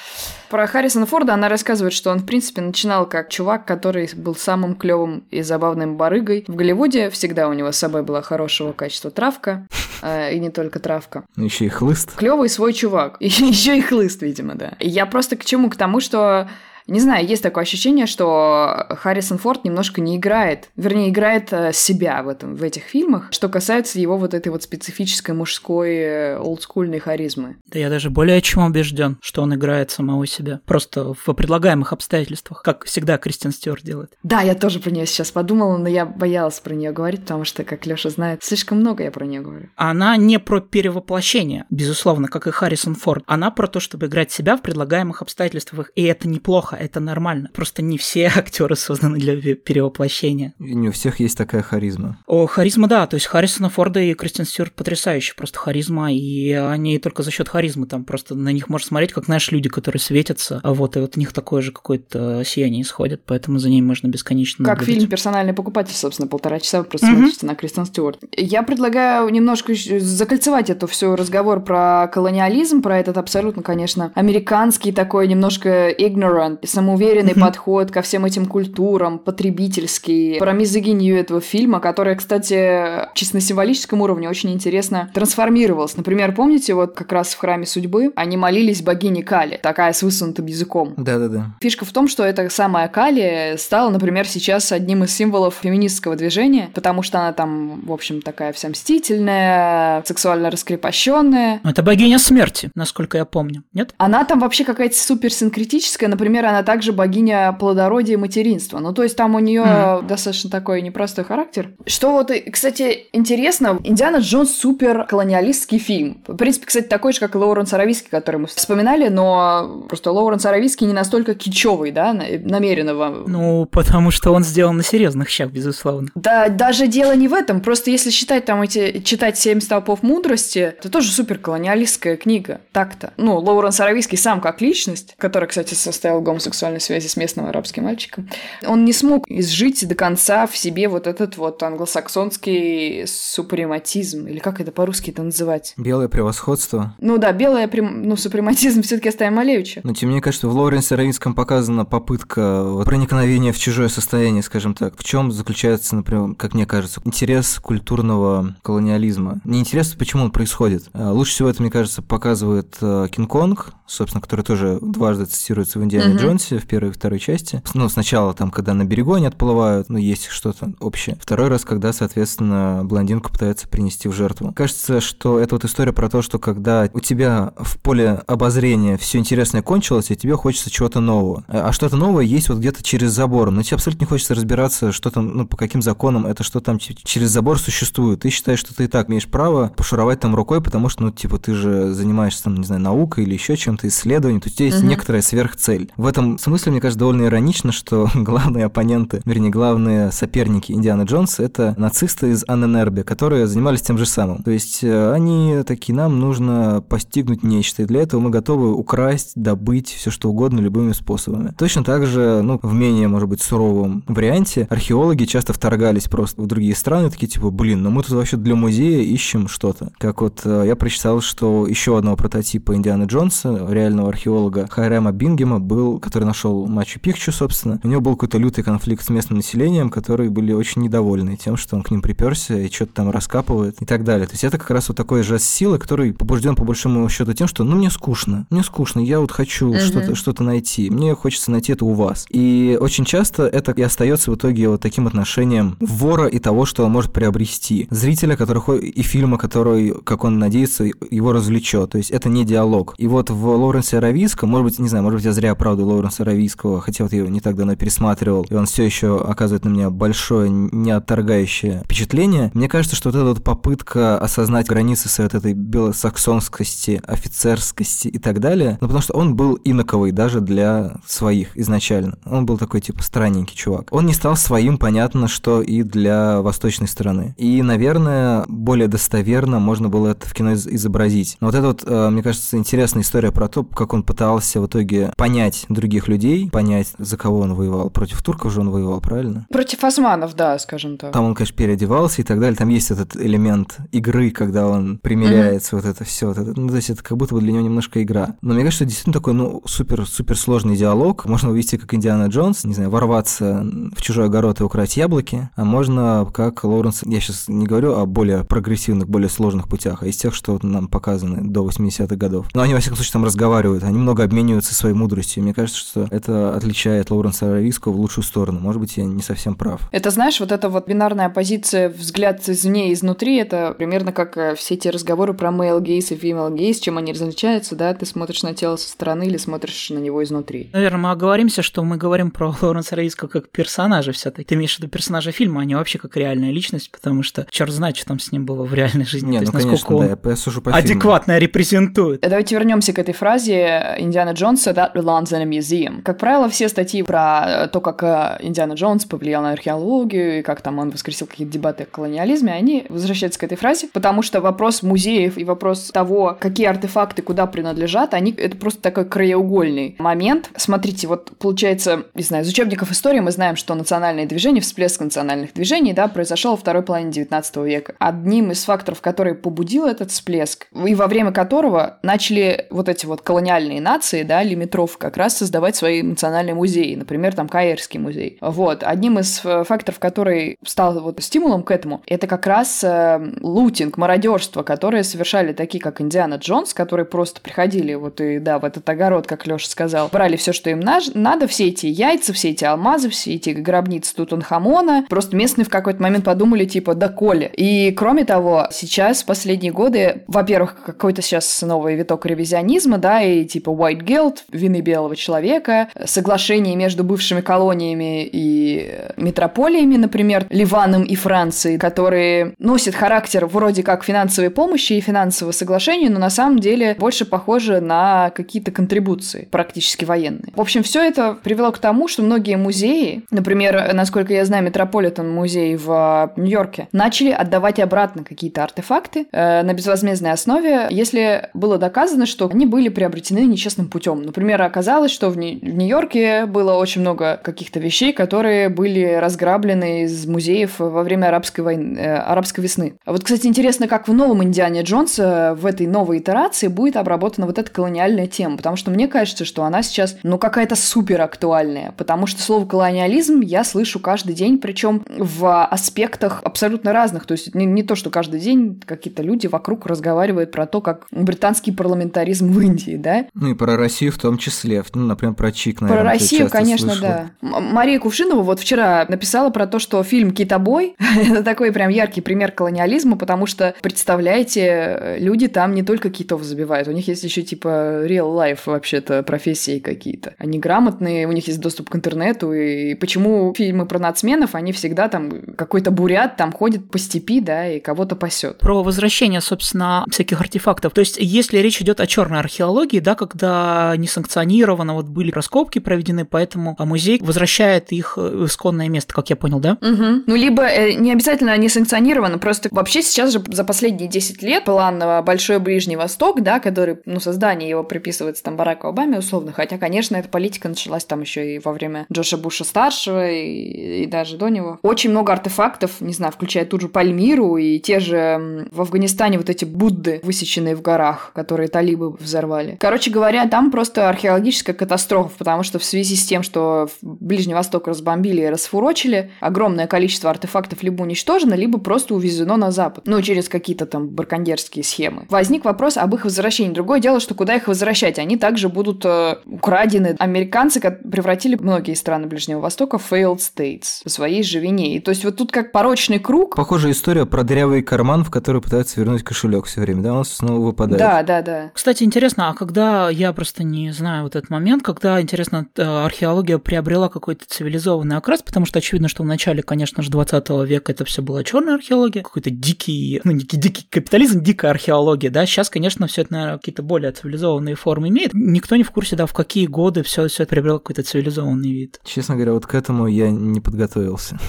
Про Харрисона Форда она рассказывает, что он, в принципе, начинал как чувак, который был самым клевым и забавным барыгой. В Голливуде всегда у него с собой была хорошего качества травка, э, и не только травка. Ну, еще и хлыст. Клевый свой чувак. еще и хлыст, видимо, да. Я просто к чему? К тому, что не знаю, есть такое ощущение, что Харрисон Форд немножко не играет, вернее, играет э, себя в, этом, в этих фильмах, что касается его вот этой вот специфической мужской э, олдскульной харизмы. Да я даже более чем убежден, что он играет самого себя. Просто в предлагаемых обстоятельствах, как всегда Кристиан Стюарт делает. Да, я тоже про нее сейчас подумала, но я боялась про нее говорить, потому что, как Леша знает, слишком много я про нее говорю. Она не про перевоплощение, безусловно, как и Харрисон Форд. Она про то, чтобы играть себя в предлагаемых обстоятельствах, и это неплохо это нормально. Просто не все актеры созданы для перевоплощения. И не у всех есть такая харизма. О, харизма, да. То есть Харрисона Форда и Кристин Стюарт потрясающие просто харизма, и они только за счет харизмы там просто на них можно смотреть, как, знаешь, люди, которые светятся, а вот, и вот у них такое же какое-то сияние исходит, поэтому за ними можно бесконечно Как наблюдать. фильм «Персональный покупатель», собственно, полтора часа вы просто mm-hmm. смотрите на Кристин Стюарт. Я предлагаю немножко закольцевать эту всю разговор про колониализм, про этот абсолютно, конечно, американский такой немножко ignorant самоуверенный mm-hmm. подход ко всем этим культурам, потребительский, про мизогинию этого фильма, которая, кстати, чисто на символическом уровне очень интересно трансформировалась. Например, помните, вот как раз в Храме Судьбы они молились богине Кали, такая с высунутым языком. Да-да-да. Фишка в том, что эта самая Кали стала, например, сейчас одним из символов феминистского движения, потому что она там, в общем, такая вся мстительная, сексуально раскрепощенная. Это богиня смерти, насколько я помню, нет? Она там вообще какая-то суперсинкретическая, например, она также богиня плодородия и материнства. Ну, то есть там у нее mm-hmm. достаточно такой непростой характер. Что вот, кстати, интересно, Индиана Джонс супер колониалистский фильм. В принципе, кстати, такой же, как и Лоуренс Аравийский, который мы вспоминали, но просто Лоуренс Аравийский не настолько кичевый, да, намеренно вам. Ну, потому что он сделан на серьезных щах, безусловно. Да, даже дело не в этом. Просто если считать там эти, читать «Семь столпов мудрости», это тоже супер колониалистская книга. Так-то. Ну, Лоуренс Аравийский сам как личность, который, кстати, состоял в гомосексуальной связи с местным арабским мальчиком, он не смог изжить до конца в себе вот этот вот англосаксонский супрематизм, или как это по-русски это называть? Белое превосходство. Ну да, белое, прем... ну, супрематизм все таки оставим Малевича. Но тем не кажется, в Лоуренсе Равинском показана попытка вот, проникновения в чужое состояние, скажем так. В чем заключается, например, как мне кажется, интерес культурного колониализма? Не интерес, почему он происходит. А лучше всего это, мне кажется, показывает э, Кинг-Конг, собственно, который тоже дважды цитируется в Индиане uh-huh. Джонсе в первой и второй части. Ну, сначала там, когда на берегу они отплывают, ну, есть что-то общее. Второй раз, когда, соответственно, блондинку пытаются принести в жертву. Кажется, что это вот история про то, что когда у тебя в поле обозрения все интересное кончилось, и тебе хочется чего-то нового. А что-то новое есть вот где-то через забор, но тебе абсолютно не хочется разбираться, что там, ну, по каким законам это что там через забор существует. Ты считаешь, что ты и так имеешь право пошуровать там рукой, потому что, ну, типа, ты же занимаешься там, не знаю, наукой или еще чем-то, исследованием, то есть у тебя есть угу. некоторая сверхцель. В этом смысле, мне кажется, довольно иронично, что главные оппоненты, вернее, главные соперники Индианы Джонса это нацисты из Анненербе, которые занимались тем же самым. То есть э, они такие, нам нужно постигнуть нечто, и для этого мы готовы украсть, добыть все что угодно любыми способами. Точно так же, ну, в менее, может быть, суровом варианте, археологи часто вторгались просто в другие страны, такие типа, блин, ну мы тут вообще для музея ищем что-то. Как вот э, я прочитал, что еще одного прототипа Индианы Джонса, реального археолога Хайрема Бингема, был, который нашел Мачу Пикчу, собственно. У него был какой-то лютый конфликт с местным населением, которые были очень недовольны тем, что он к ним приперся и что-то там раскапывает и так далее. То есть это как раз вот такой же силы, который побужден по большому счету тем, что ну мне скучно, мне скучно, я вот хочу uh-huh. что-то что найти, мне хочется найти это у вас. И очень часто это и остается в итоге вот таким отношением вора и того, что он может приобрести. Зрителя, который и фильма, который, как он надеется, его развлечет. То есть это не диалог. И вот в Лоуренсе Аравийском, может быть, не знаю, может быть, я зря оправдываю Лоуренса Аравийского, хотя вот я его не так давно пересматривал, и он все еще оказывает на меня большое, неотторгающее впечатление. Мне кажется, что вот эта вот попытка осознать границы своей вот этой белосаксонскости, офицерскости и так далее, ну, потому что он был иноковый даже для своих изначально. Он был такой, типа, странненький чувак. Он не стал своим, понятно, что и для восточной стороны. И, наверное, более достоверно можно было это в кино изобразить. Но вот это вот, э, мне кажется, интересная история про то, как он пытался в итоге понять других людей, понять, за кого он воевал. Против турков же он воевал, правильно? Против османов, да, скажем так. Там он, конечно, переодевался и так далее. Там есть этот элемент игры, когда он примеряется, mm-hmm. вот это все. Вот это. Ну, то есть это как будто бы для него немножко игра. Но мне кажется, действительно такой, ну, супер-супер сложный диалог. Можно увести как Индиана Джонс, не знаю, ворваться в чужой огород и украсть яблоки, а можно как Лоуренс, я сейчас не говорю о более прогрессивных, более сложных путях, а из тех, что нам показаны до 80-х годов. Но они, во всяком случае, там разговаривают, они много обмениваются своей мудростью. Мне кажется, что это отличает Лоуренса Аравийского в лучшую сторону. Может быть, я не совсем прав. Это, знаешь, вот эта вот бинарная позиция, взгляд извне и изнутри, это примерно как э, все эти разговоры про male gaze и female gaze, чем они различаются, да? Ты смотришь на тело со стороны или смотришь на него изнутри. Наверное, мы оговоримся, что мы говорим про Лоуренса Аравийского как персонажа все таки Ты имеешь в виду персонажа фильма, а не вообще как реальная личность, потому что черт знает, что там с ним было в реальной жизни. Не, То ну, есть, конечно, он да, я сужу по адекватно фильму. репрезентует. Давайте вернемся к этой фразе Индиана Джонса «That belongs in a museum». Как правило, все статьи про то, как э, Индиана Джонс повлиял на археологию и как там он воскресил какие-то дебаты о колониализме, они возвращаются к этой фразе, потому что вопрос музеев и вопрос того, какие артефакты куда принадлежат, они это просто такой краеугольный момент. Смотрите, вот получается, не знаю, из учебников истории мы знаем, что национальные движения, всплеск национальных движений, да, произошел во второй половине 19 века одним из факторов, который побудил этот всплеск, и во время которого начали вот эти вот колониальные нации, да, лимитров, как раз создавать свои национальные музеи, например, там Каирский музей. Вот. Одним из э, факторов, который стал вот стимулом к этому, это как раз э, лутинг, мародерство, которые совершали такие, как Индиана Джонс, которые просто приходили вот и, да, в этот огород, как Леша сказал, брали все, что им надо, все эти яйца, все эти алмазы, все эти гробницы Тутанхамона. Просто местные в какой-то момент подумали, типа, да коли. И, кроме того, сейчас, в последние годы, во-первых, какой-то сейчас новый виток ревизионизма, да, и типа White Guild, вины белого человека, соглашение между бывшими колониями и метрополиями, например, Ливаном и Францией, которые носят характер вроде как финансовой помощи и финансового соглашения, но на самом деле больше похоже на какие-то контрибуции, практически военные. В общем, все это привело к тому, что многие музеи, например, насколько я знаю, Метрополитен музей в Нью-Йорке, начали отдавать обратно какие-то артефакты э, на безвозмездной основе, если было доказано, что они были приобретены нечестным путем. Например, оказалось, что в, Ни- в Нью-Йорке было очень много каких-то вещей, которые были разграблены из музеев во время арабской войны, э, арабской весны. А вот, кстати, интересно, как в новом Индиане Джонса в этой новой итерации будет обработана вот эта колониальная тема, потому что мне кажется, что она сейчас, ну, какая-то супер актуальная, потому что слово колониализм я слышу каждый день, причем в аспектах абсолютно разных, то есть не, не то, что каждый день какие-то люди вокруг разговаривают про то, как британский парламентаризм в Индии, да? Ну и про Россию в том числе, ну, например, про ЧИК, наверное. Про Россию, конечно, слышала. да. Мария Кувшинова вот вчера написала про то, что фильм «Китобой» — это такой прям яркий пример колониализма, потому что, представляете, люди там не только китов забивают, у них есть еще типа real life вообще-то профессии какие-то. Они грамотные, у них есть доступ к интернету, и почему фильмы про нацменов, они всегда там, какой-то бурят там ходит по степи, да, и кого-то пасет. Про возвращение, собственно, всяких артефактов. То есть, если речь идет о черной археологии, да, когда несанкционированно вот были раскопки проведены, поэтому музей возвращает их в исконное место, как я понял, да? Угу. Ну, либо э, не обязательно санкционировано, просто вообще сейчас же за последние 10 лет план Большой Ближний Восток, да, который, ну, создание его приписывается там Бараку Обаме условно, хотя, конечно, эта политика началась там еще и во время Джоша Буша старшего и, и даже до него. Очень много артефактов, не знаю, включая ту же Пальмиру и те же в Афганистане вот эти Будды, высеченные в горах, которые талибы взорвали. Короче говоря, там просто археологическая катастрофа, потому что в связи с тем, что Ближний Восток разбомбили и расфурочили, огромное количество артефактов либо уничтожено, либо просто увезено на Запад. Ну, через какие-то там баркандерские схемы. Возник вопрос об их возвращении. Другое дело, что куда их возвращать? Они также будут э, украдены. Американцы превратили многие страны Ближнего Востока в failed states по своей же вине. И то есть вот тут как порочный круг. Похожая история про дырявый карман, в который пытаются вернуть кошелек все время, да, он снова выпадает. Да, да, да. Кстати, интересно, а когда, я просто не знаю вот этот момент, когда, интересно, э, археология приобрела какой-то цивилизованный окрас, потому что очевидно, что в начале, конечно же, 20 века это все была черная археология, какой-то дикий, ну, дикий, дикий капитализм, дикая археология, да, сейчас, конечно, все это, наверное, какие-то более цивилизованные формы имеет. Никто не в курсе, да, в какие годы все это приобрело какой-то цивилизованный вид. Честно говоря, вот к этому я не подготовился.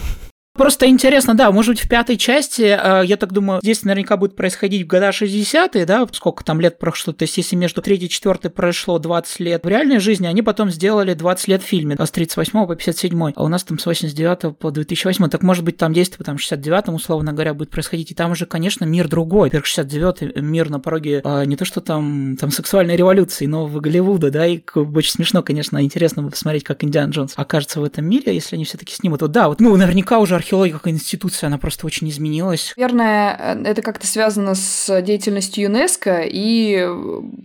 Просто интересно, да, может быть, в пятой части, э, я так думаю, здесь наверняка будет происходить в года 60-е, да, сколько там лет прошло, то есть если между третьей и четвертой прошло 20 лет в реальной жизни, они потом сделали 20 лет в фильме, с 38 по 57, а у нас там с 89 по 2008, так может быть там действие там 69 условно говоря, будет происходить, и там уже, конечно, мир другой, во-первых, 69 мир на пороге а, не то, что там, там сексуальной революции нового Голливуда, да, и очень смешно, конечно, интересно посмотреть, как Индиан Джонс окажется в этом мире, если они все таки снимут. Вот да, вот, ну, наверняка уже археология как институция, она просто очень изменилась. Наверное, э, это как-то связано с деятельностью ЮНЕСКО и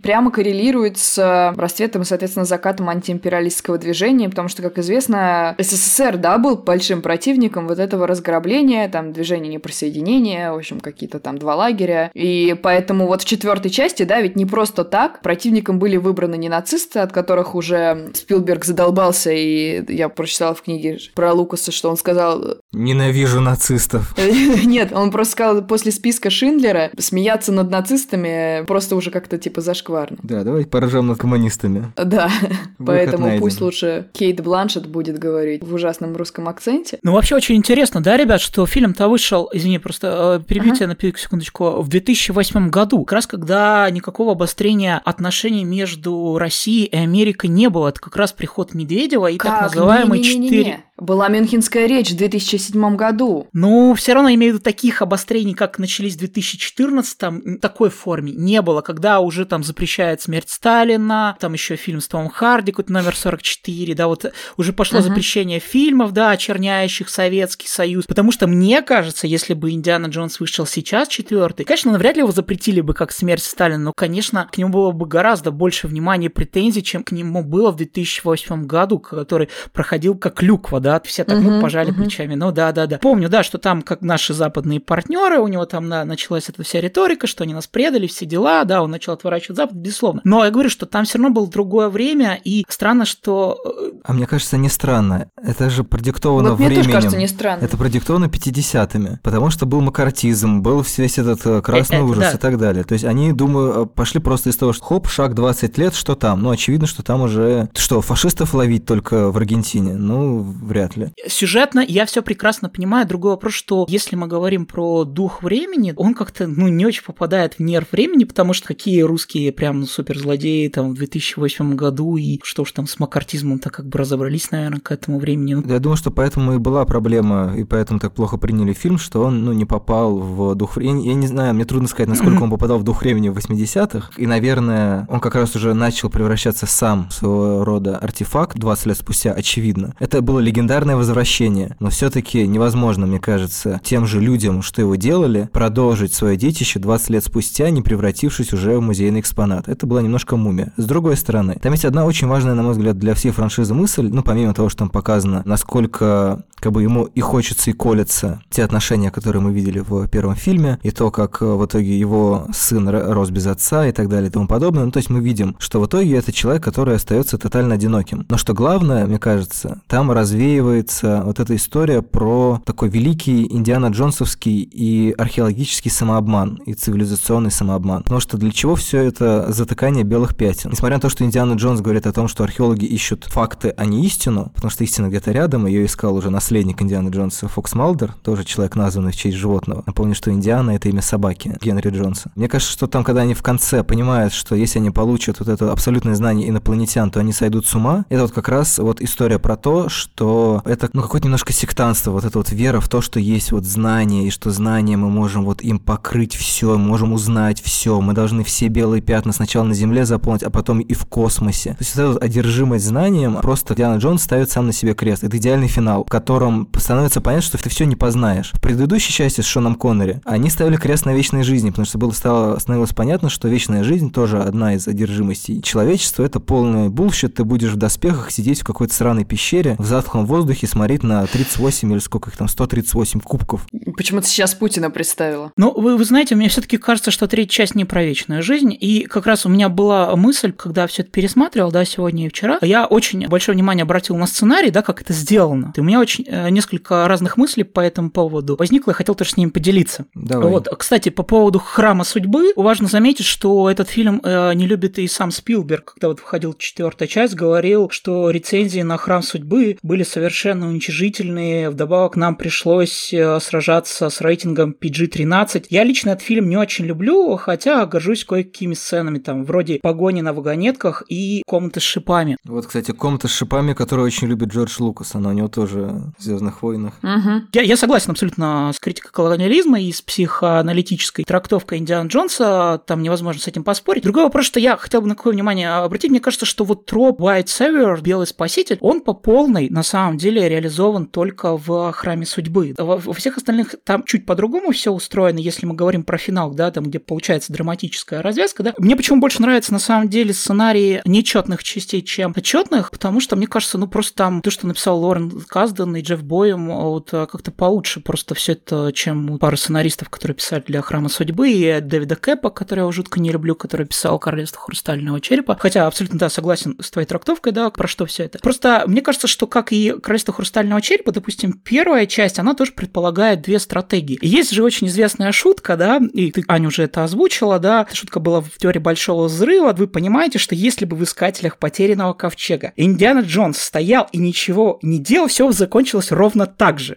прямо коррелирует с расцветом и, соответственно, закатом антиимпериалистского движения, потому что, как известно, СССР, да, был большим противником вот этого разграбления, там, движения неприсоединения, в общем, какие-то там два лагеря. И поэтому вот в четвертой части, да, ведь не просто так, противником были выбраны не нацисты, от которых уже Спилберг задолбался, и я прочитала в книге про Лукаса, что он сказал... Ненавижу нацистов. Нет, он просто сказал после списка Шиндлера смеяться над нацистами просто уже как-то типа зашкварно. Да, давайте поражем над коммунистами. Да, поэтому пусть лучше Кейт Бланшет будет говорить в ужасном русском акценте. Ну вообще очень интересно, да, ребят, что фильм-то вышел, извини, просто э, перебью тебя на секундочку, в 2008 году, как раз когда никакого обострения отношений между Россией и Америкой не было, это как раз приход Медведева и так называемый 4... Была Мюнхенская речь в 2007 году. Ну, все равно имею в виду таких обострений, как начались в 2014 там такой форме не было, когда уже там запрещает смерть Сталина, там еще фильм с Томом Харди, какой-то номер 44, да, вот уже пошло uh-huh. запрещение фильмов, да, очерняющих Советский Союз, потому что мне кажется, если бы Индиана Джонс вышел сейчас, четвертый, конечно, навряд ли его запретили бы как смерть Сталина, но, конечно, к нему было бы гораздо больше внимания и претензий, чем к нему было в 2008 году, который проходил как люква, да, все так, uh-huh, ну, пожали uh-huh. плечами, ну, да-да-да. Помню, да, что там, как наши западные партнеры, у него там да, началась эта вся риторика, что они нас предали, все дела, да, он начал отворачивать Запад, безусловно. Но я говорю, что там все равно было другое время, и странно, что... Э, а мне кажется, не странно. Это же продиктовано вот временем. Мне тоже кажется, не странно. Это продиктовано 50-ми, потому что был макартизм, был весь этот э, красный это, ужас да. и так далее. То есть они, думаю, э, пошли просто из того, что хоп, шаг 20 лет, что там? Ну, очевидно, что там уже... Что, фашистов ловить только в Аргентине? Ну, вряд ли. Сюжетно я все прекрасно понимаю. Другой вопрос, что если мы говорим про дух времени, он как-то, ну, не очень попадает в нерв времени, потому что какие русские прям суперзлодеи там в 2008 году, и что уж там с макартизмом-то как бы разобрались, наверное, к этому времени. Ну, я думаю, что поэтому и была проблема, и поэтому так плохо приняли фильм, что он, ну, не попал в дух времени. Я не знаю, мне трудно сказать, насколько он попадал в дух времени в 80-х, и, наверное, он как раз уже начал превращаться сам в своего рода артефакт 20 лет спустя, очевидно. Это было легендарное возвращение, но все невозможно, мне кажется, тем же людям, что его делали, продолжить свое детище 20 лет спустя, не превратившись уже в музейный экспонат. Это была немножко мумия. С другой стороны, там есть одна очень важная, на мой взгляд, для всей франшизы мысль, ну, помимо того, что там показано, насколько как бы ему и хочется, и колется те отношения, которые мы видели в первом фильме, и то, как э, в итоге его сын рос без отца и так далее и тому подобное. Ну, то есть мы видим, что в итоге это человек, который остается тотально одиноким. Но что главное, мне кажется, там развеивается вот эта история про такой великий Индиана Джонсовский и археологический самообман, и цивилизационный самообман. Потому что для чего все это затыкание белых пятен? Несмотря на то, что Индиана Джонс говорит о том, что археологи ищут факты, а не истину, потому что истина где-то рядом, ее искал уже на наследник Индианы Джонса Фокс Малдер, тоже человек, названный в честь животного. Напомню, что Индиана — это имя собаки Генри Джонса. Мне кажется, что там, когда они в конце понимают, что если они получат вот это абсолютное знание инопланетян, то они сойдут с ума, это вот как раз вот история про то, что это, ну, какое-то немножко сектанство, вот эта вот вера в то, что есть вот знание, и что знание мы можем вот им покрыть все, можем узнать все, мы должны все белые пятна сначала на Земле заполнить, а потом и в космосе. То есть вот эта вот одержимость знанием, просто Индиана Джонс ставит сам на себе крест. Это идеальный финал, который котором становится понятно, что ты все не познаешь. В предыдущей части с Шоном Коннери они ставили крест на вечной жизни, потому что было стало, становилось понятно, что вечная жизнь тоже одна из одержимостей человечества. Это полный bullshit, ты будешь в доспехах сидеть в какой-то сраной пещере, в затхлом воздухе смотреть на 38 или сколько их там, 138 кубков. Почему-то сейчас Путина представила. Ну, вы, вы знаете, мне все-таки кажется, что третья часть не про вечную жизнь. И как раз у меня была мысль, когда все это пересматривал, да, сегодня и вчера, я очень большое внимание обратил на сценарий, да, как это сделано. И у меня очень Э, несколько разных мыслей по этому поводу возникло, я хотел тоже с ними поделиться. Давай. Вот, кстати, по поводу «Храма судьбы» важно заметить, что этот фильм э, не любит и сам Спилберг, когда вот выходил четвертая часть, говорил, что рецензии на «Храм судьбы» были совершенно уничижительные, вдобавок нам пришлось э, сражаться с рейтингом PG-13. Я лично этот фильм не очень люблю, хотя горжусь кое-какими сценами, там, вроде погони на вагонетках и комнаты с шипами. Вот, кстати, комната с шипами, которую очень любит Джордж Лукас, она у него тоже Звездных войнах. Угу. Я, я согласен абсолютно с критикой колониализма и с психоаналитической трактовкой Индиана Джонса, там невозможно с этим поспорить. Другой вопрос, что я хотел бы на какое внимание обратить, мне кажется, что вот троп White Savior, Белый Спаситель, он по полной на самом деле реализован только в Храме Судьбы. Во, всех остальных там чуть по-другому все устроено, если мы говорим про финал, да, там, где получается драматическая развязка, да. Мне почему больше нравится на самом деле сценарии нечетных частей, чем отчетных, потому что, мне кажется, ну просто там то, что написал Лорен Казден и Джефф Боем вот а, как-то получше просто все это, чем пара сценаристов, которые писали для Храма Судьбы, и Дэвида Кэпа, который я жутко не люблю, который писал Королевство Хрустального Черепа. Хотя абсолютно, да, согласен с твоей трактовкой, да, про что все это. Просто мне кажется, что как и Королевство Хрустального Черепа, допустим, первая часть, она тоже предполагает две стратегии. есть же очень известная шутка, да, и ты, Аня, уже это озвучила, да, шутка была в теории Большого Взрыва. Вы понимаете, что если бы в Искателях Потерянного Ковчега Индиана Джонс стоял и ничего не делал, все закончилось ровно так же.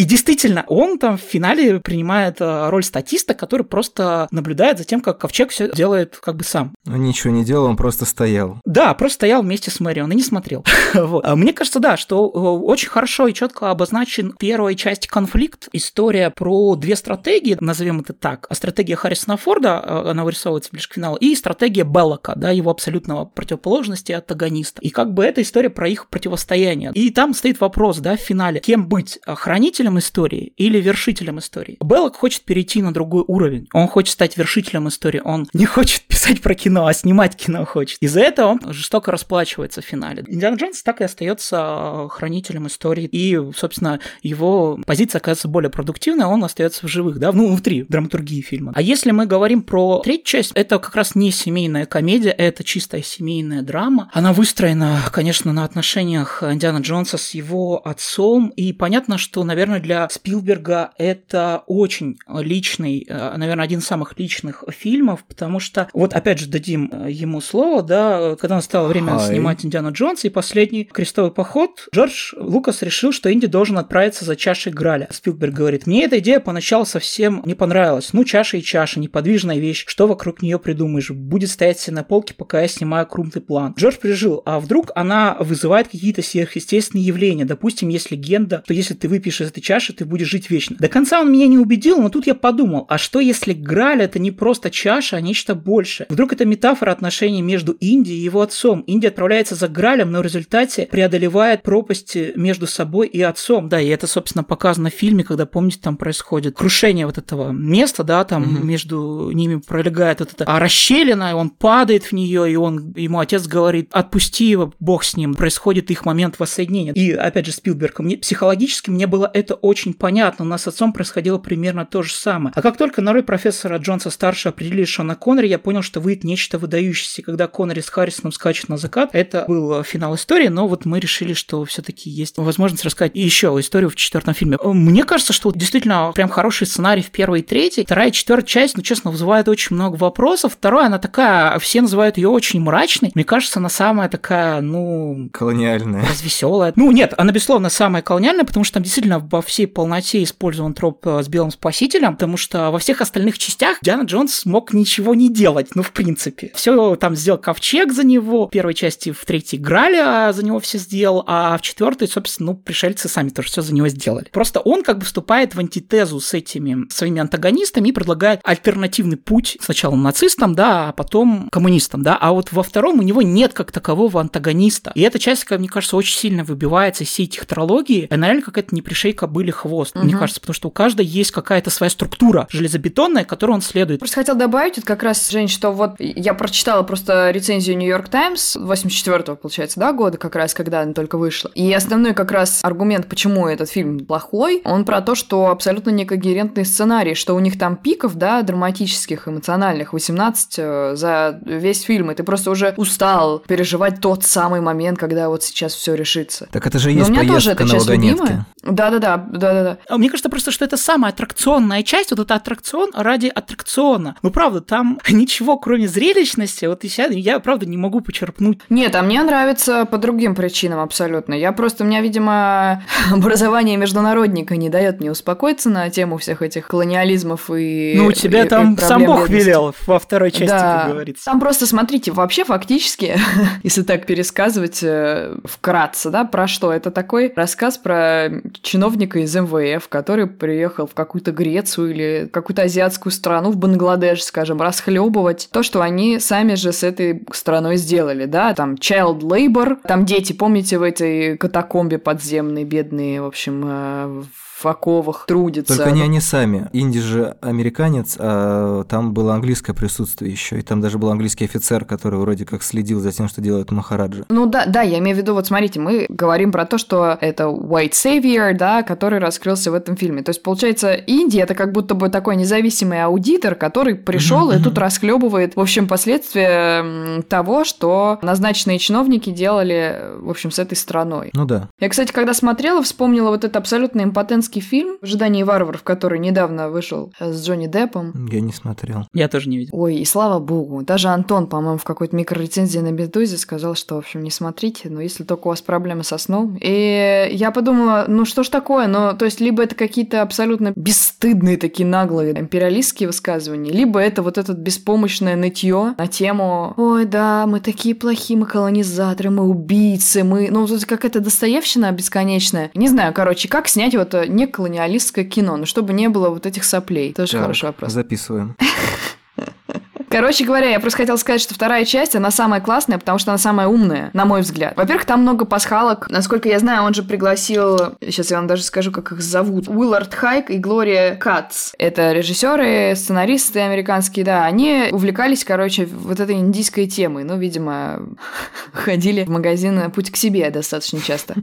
И действительно, он там в финале принимает э, роль статиста, который просто наблюдает за тем, как Ковчег все делает как бы сам. Он ничего не делал, он просто стоял. Да, просто стоял вместе с Мэри, он и не смотрел. вот. А мне кажется, да, что э, очень хорошо и четко обозначен первой части конфликт, история про две стратегии, назовем это так. Стратегия Харрисона Форда, э, она вырисовывается ближе к финалу, и стратегия Беллока, да, его абсолютного противоположности антагониста. И как бы эта история про их противостояние. И там стоит вопрос, да, в финале, кем быть, хранителем истории или вершителем истории. Беллок хочет перейти на другой уровень. Он хочет стать вершителем истории. Он не хочет писать про кино, а снимать кино хочет. Из-за этого он жестоко расплачивается в финале. Индиана Джонс так и остается хранителем истории. И, собственно, его позиция оказывается более продуктивной, он остается в живых, да, ну, внутри драматургии фильма. А если мы говорим про третью часть, это как раз не семейная комедия, это чистая семейная драма. Она выстроена, конечно, на отношениях Индиана Джонса с его отцом. И понятно, что, наверное, для Спилберга это очень личный, э, наверное, один из самых личных фильмов, потому что, вот опять же, дадим э, ему слово, да, когда настало время Hi. снимать Индиана Джонса и последний крестовый поход, Джордж Лукас решил, что Инди должен отправиться за чашей Граля. Спилберг говорит, мне эта идея поначалу совсем не понравилась. Ну, чаша и чаша, неподвижная вещь, что вокруг нее придумаешь? Будет стоять все на полке, пока я снимаю крупный план. Джордж пережил, а вдруг она вызывает какие-то сверхъестественные явления? Допустим, есть легенда, что если ты выпьешь из этой чаши, ты будешь жить вечно. До конца он меня не убедил, но тут я подумал, а что если Граль это не просто чаша, а нечто большее? Вдруг это метафора отношений между Индией и его отцом. Индия отправляется за Гралем, но в результате преодолевает пропасть между собой и отцом. Да, и это, собственно, показано в фильме, когда, помните, там происходит крушение вот этого места, да, там mm-hmm. между ними пролегает вот эта расщелина, и он падает в нее, и он, ему отец говорит, отпусти его, бог с ним. Происходит их момент воссоединения. И, опять же, Спилберг, мне, психологически мне было это очень понятно. У нас с отцом происходило примерно то же самое. А как только на роль профессора Джонса старше определили Шона Коннери, я понял, что выйдет нечто выдающееся. Когда Коннери с Харрисоном скачет на закат, это был финал истории, но вот мы решили, что все-таки есть возможность рассказать еще историю в четвертом фильме. Мне кажется, что действительно прям хороший сценарий в первой и третьей. Вторая и четвертая часть, ну, честно, вызывает очень много вопросов. Вторая, она такая, все называют ее очень мрачной. Мне кажется, она самая такая, ну... Колониальная. Развеселая. Ну, нет, она, безусловно, самая колониальная, потому что там действительно во всей полноте использован троп э, с белым спасителем, потому что во всех остальных частях Диана Джонс мог ничего не делать, ну, в принципе. Все там сделал ковчег за него, в первой части, в третьей играли, а за него все сделал, а в четвертой, собственно, ну, пришельцы сами тоже все за него сделали. Просто он как бы вступает в антитезу с этими своими антагонистами и предлагает альтернативный путь сначала нацистам, да, а потом коммунистам, да, а вот во втором у него нет как такового антагониста. И эта часть, как мне кажется, очень сильно выбивается из всей технологии. Она реально какая-то не были хвост, угу. мне кажется, потому что у каждой есть какая-то своя структура железобетонная, которой он следует. Просто хотел добавить, это как раз, Жень, что вот я прочитала просто рецензию Нью-Йорк Таймс 84-го, получается, да, года, как раз, когда она только вышла. И основной как раз аргумент, почему этот фильм плохой, он про то, что абсолютно некогерентный сценарий, что у них там пиков, да, драматических, эмоциональных, 18 э, за весь фильм, и ты просто уже устал переживать тот самый момент, когда вот сейчас все решится. Так это же есть Но у меня тоже эта часть любимая. Да-да-да, да-да-да. А мне кажется просто, что это самая аттракционная часть, вот это аттракцион ради аттракциона. Ну, правда, там ничего, кроме зрелищности, вот я, я правда, не могу почерпнуть. Нет, а мне нравится по другим причинам абсолютно. Я просто, у меня, видимо, образование международника не дает мне успокоиться на тему всех этих колониализмов и Ну, у тебя и, там и сам Бог велел во второй части, да. как говорится. Там просто, смотрите, вообще фактически, если так пересказывать э, вкратце, да, про что? Это такой рассказ про чиновника из МВФ, который приехал в какую-то Грецию или какую-то азиатскую страну, в Бангладеш, скажем, расхлебывать то, что они сами же с этой страной сделали, да, там child labor, там дети, помните, в этой катакомбе подземной, бедные, в общем, э, в оковах трудятся. Только не они сами. Инди же американец, а там было английское присутствие еще, и там даже был английский офицер, который вроде как следил за тем, что делает Махараджа. Ну да, да, я имею в виду, вот смотрите, мы говорим про то, что это White Savior, да, который раскрылся в этом фильме. То есть, получается, Индия это как будто бы такой независимый аудитор, который пришел и тут расхлебывает, в общем, последствия того, что назначенные чиновники делали, в общем, с этой страной. Ну да. Я, кстати, когда смотрела, вспомнила вот это абсолютно импотентский американский фильм «В ожидании варваров», который недавно вышел э, с Джонни Деппом. Я не смотрел. Я тоже не видел. Ой, и слава богу. Даже Антон, по-моему, в какой-то микрорецензии на Медузе сказал, что, в общем, не смотрите, но если только у вас проблемы со сном. И я подумала, ну что ж такое, но то есть либо это какие-то абсолютно бесстыдные такие наглые империалистские высказывания, либо это вот этот беспомощное нытье на тему «Ой, да, мы такие плохие, мы колонизаторы, мы убийцы, мы...» Ну, тут какая-то достоевщина бесконечная. Не знаю, короче, как снять вот э, не колониалистское кино, но чтобы не было вот этих соплей. Тоже Так, хороший вопрос. Записываем. Короче говоря, я просто хотела сказать, что вторая часть, она самая классная, потому что она самая умная, на мой взгляд. Во-первых, там много пасхалок. Насколько я знаю, он же пригласил, сейчас я вам даже скажу, как их зовут, Уиллард Хайк и Глория Кац. Это режиссеры, сценаристы американские, да. Они увлекались, короче, вот этой индийской темой. Ну, видимо, ходили в магазин «Путь к себе» достаточно часто.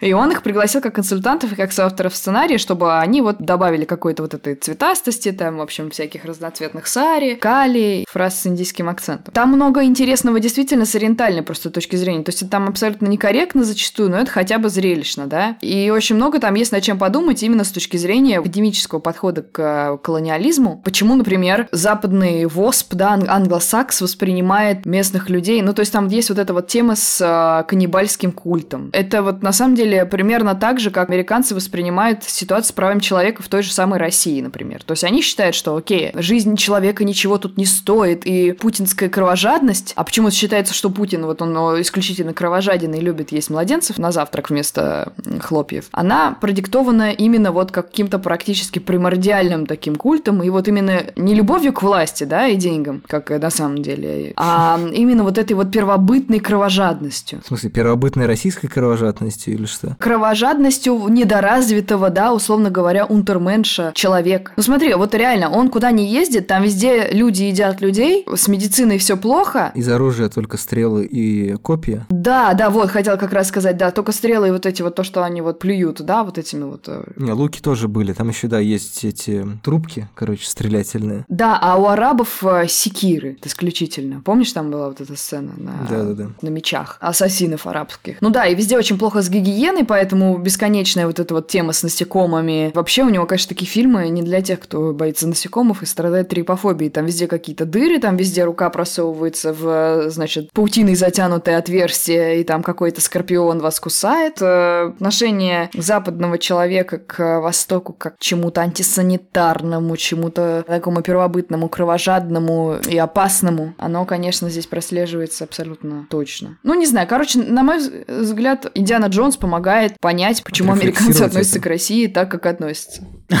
И он их пригласил как консультантов и как соавторов сценария, чтобы они вот добавили какой-то вот этой цветастости, там, в общем, всяких разноцветных сари, кали, фраз с индийским акцентом. Там много интересного действительно с ориентальной просто точки зрения. То есть там абсолютно некорректно зачастую, но это хотя бы зрелищно, да. И очень много там есть над чем подумать именно с точки зрения академического подхода к э, колониализму. Почему, например, западный ВОСП, да, ан- англосакс воспринимает местных людей, ну, то есть там есть вот эта вот тема с э, каннибальским культом. Это вот на самом деле примерно так же, как американцы воспринимают ситуацию с правами человека в той же самой России, например. То есть они считают, что, окей, жизнь человека ничего тут не стоит, и путинская кровожадность, а почему-то считается, что Путин, вот он о, исключительно кровожаден и любит есть младенцев на завтрак вместо хлопьев, она продиктована именно вот каким-то практически примордиальным таким культом, и вот именно не любовью к власти, да, и деньгам, как э, на самом деле, а именно вот этой вот первобытной кровожадностью. В смысле, первобытной российской кровожадностью или что? кровожадностью недоразвитого, да, условно говоря, унтерменша человек. Ну смотри, вот реально, он куда не ездит, там везде люди едят людей, с медициной все плохо. Из оружия только стрелы и копья. Да, да, вот, хотел как раз сказать, да, только стрелы и вот эти вот то, что они вот плюют, да, вот этими вот... э, Не, луки тоже были. Там еще, да, есть эти трубки, короче, стрелятельные. Да, а у арабов э, секиры исключительно. Помнишь, там была вот эта сцена на, Да-да-да. на мечах ассасинов арабских? Ну да, и везде очень плохо с гигиеной, поэтому бесконечная вот эта вот тема с насекомыми. Вообще у него, конечно, такие фильмы не для тех, кто боится насекомых и страдает трипофобией. Там везде какие-то дыры, там везде рука просовывается в, значит, паутиной затянутое отверстие, и там какой-то скорпион вас кусает. Э, Отношение западного человека к Востоку как к чему-то антисанитарному, чему-то такому первобытному, кровожадному и опасному, оно, конечно, здесь прослеживается абсолютно точно. Ну, не знаю, короче, на мой вз- взгляд, Индиана Джонс помогает понять, почему американцы относятся это. к России так, как относятся.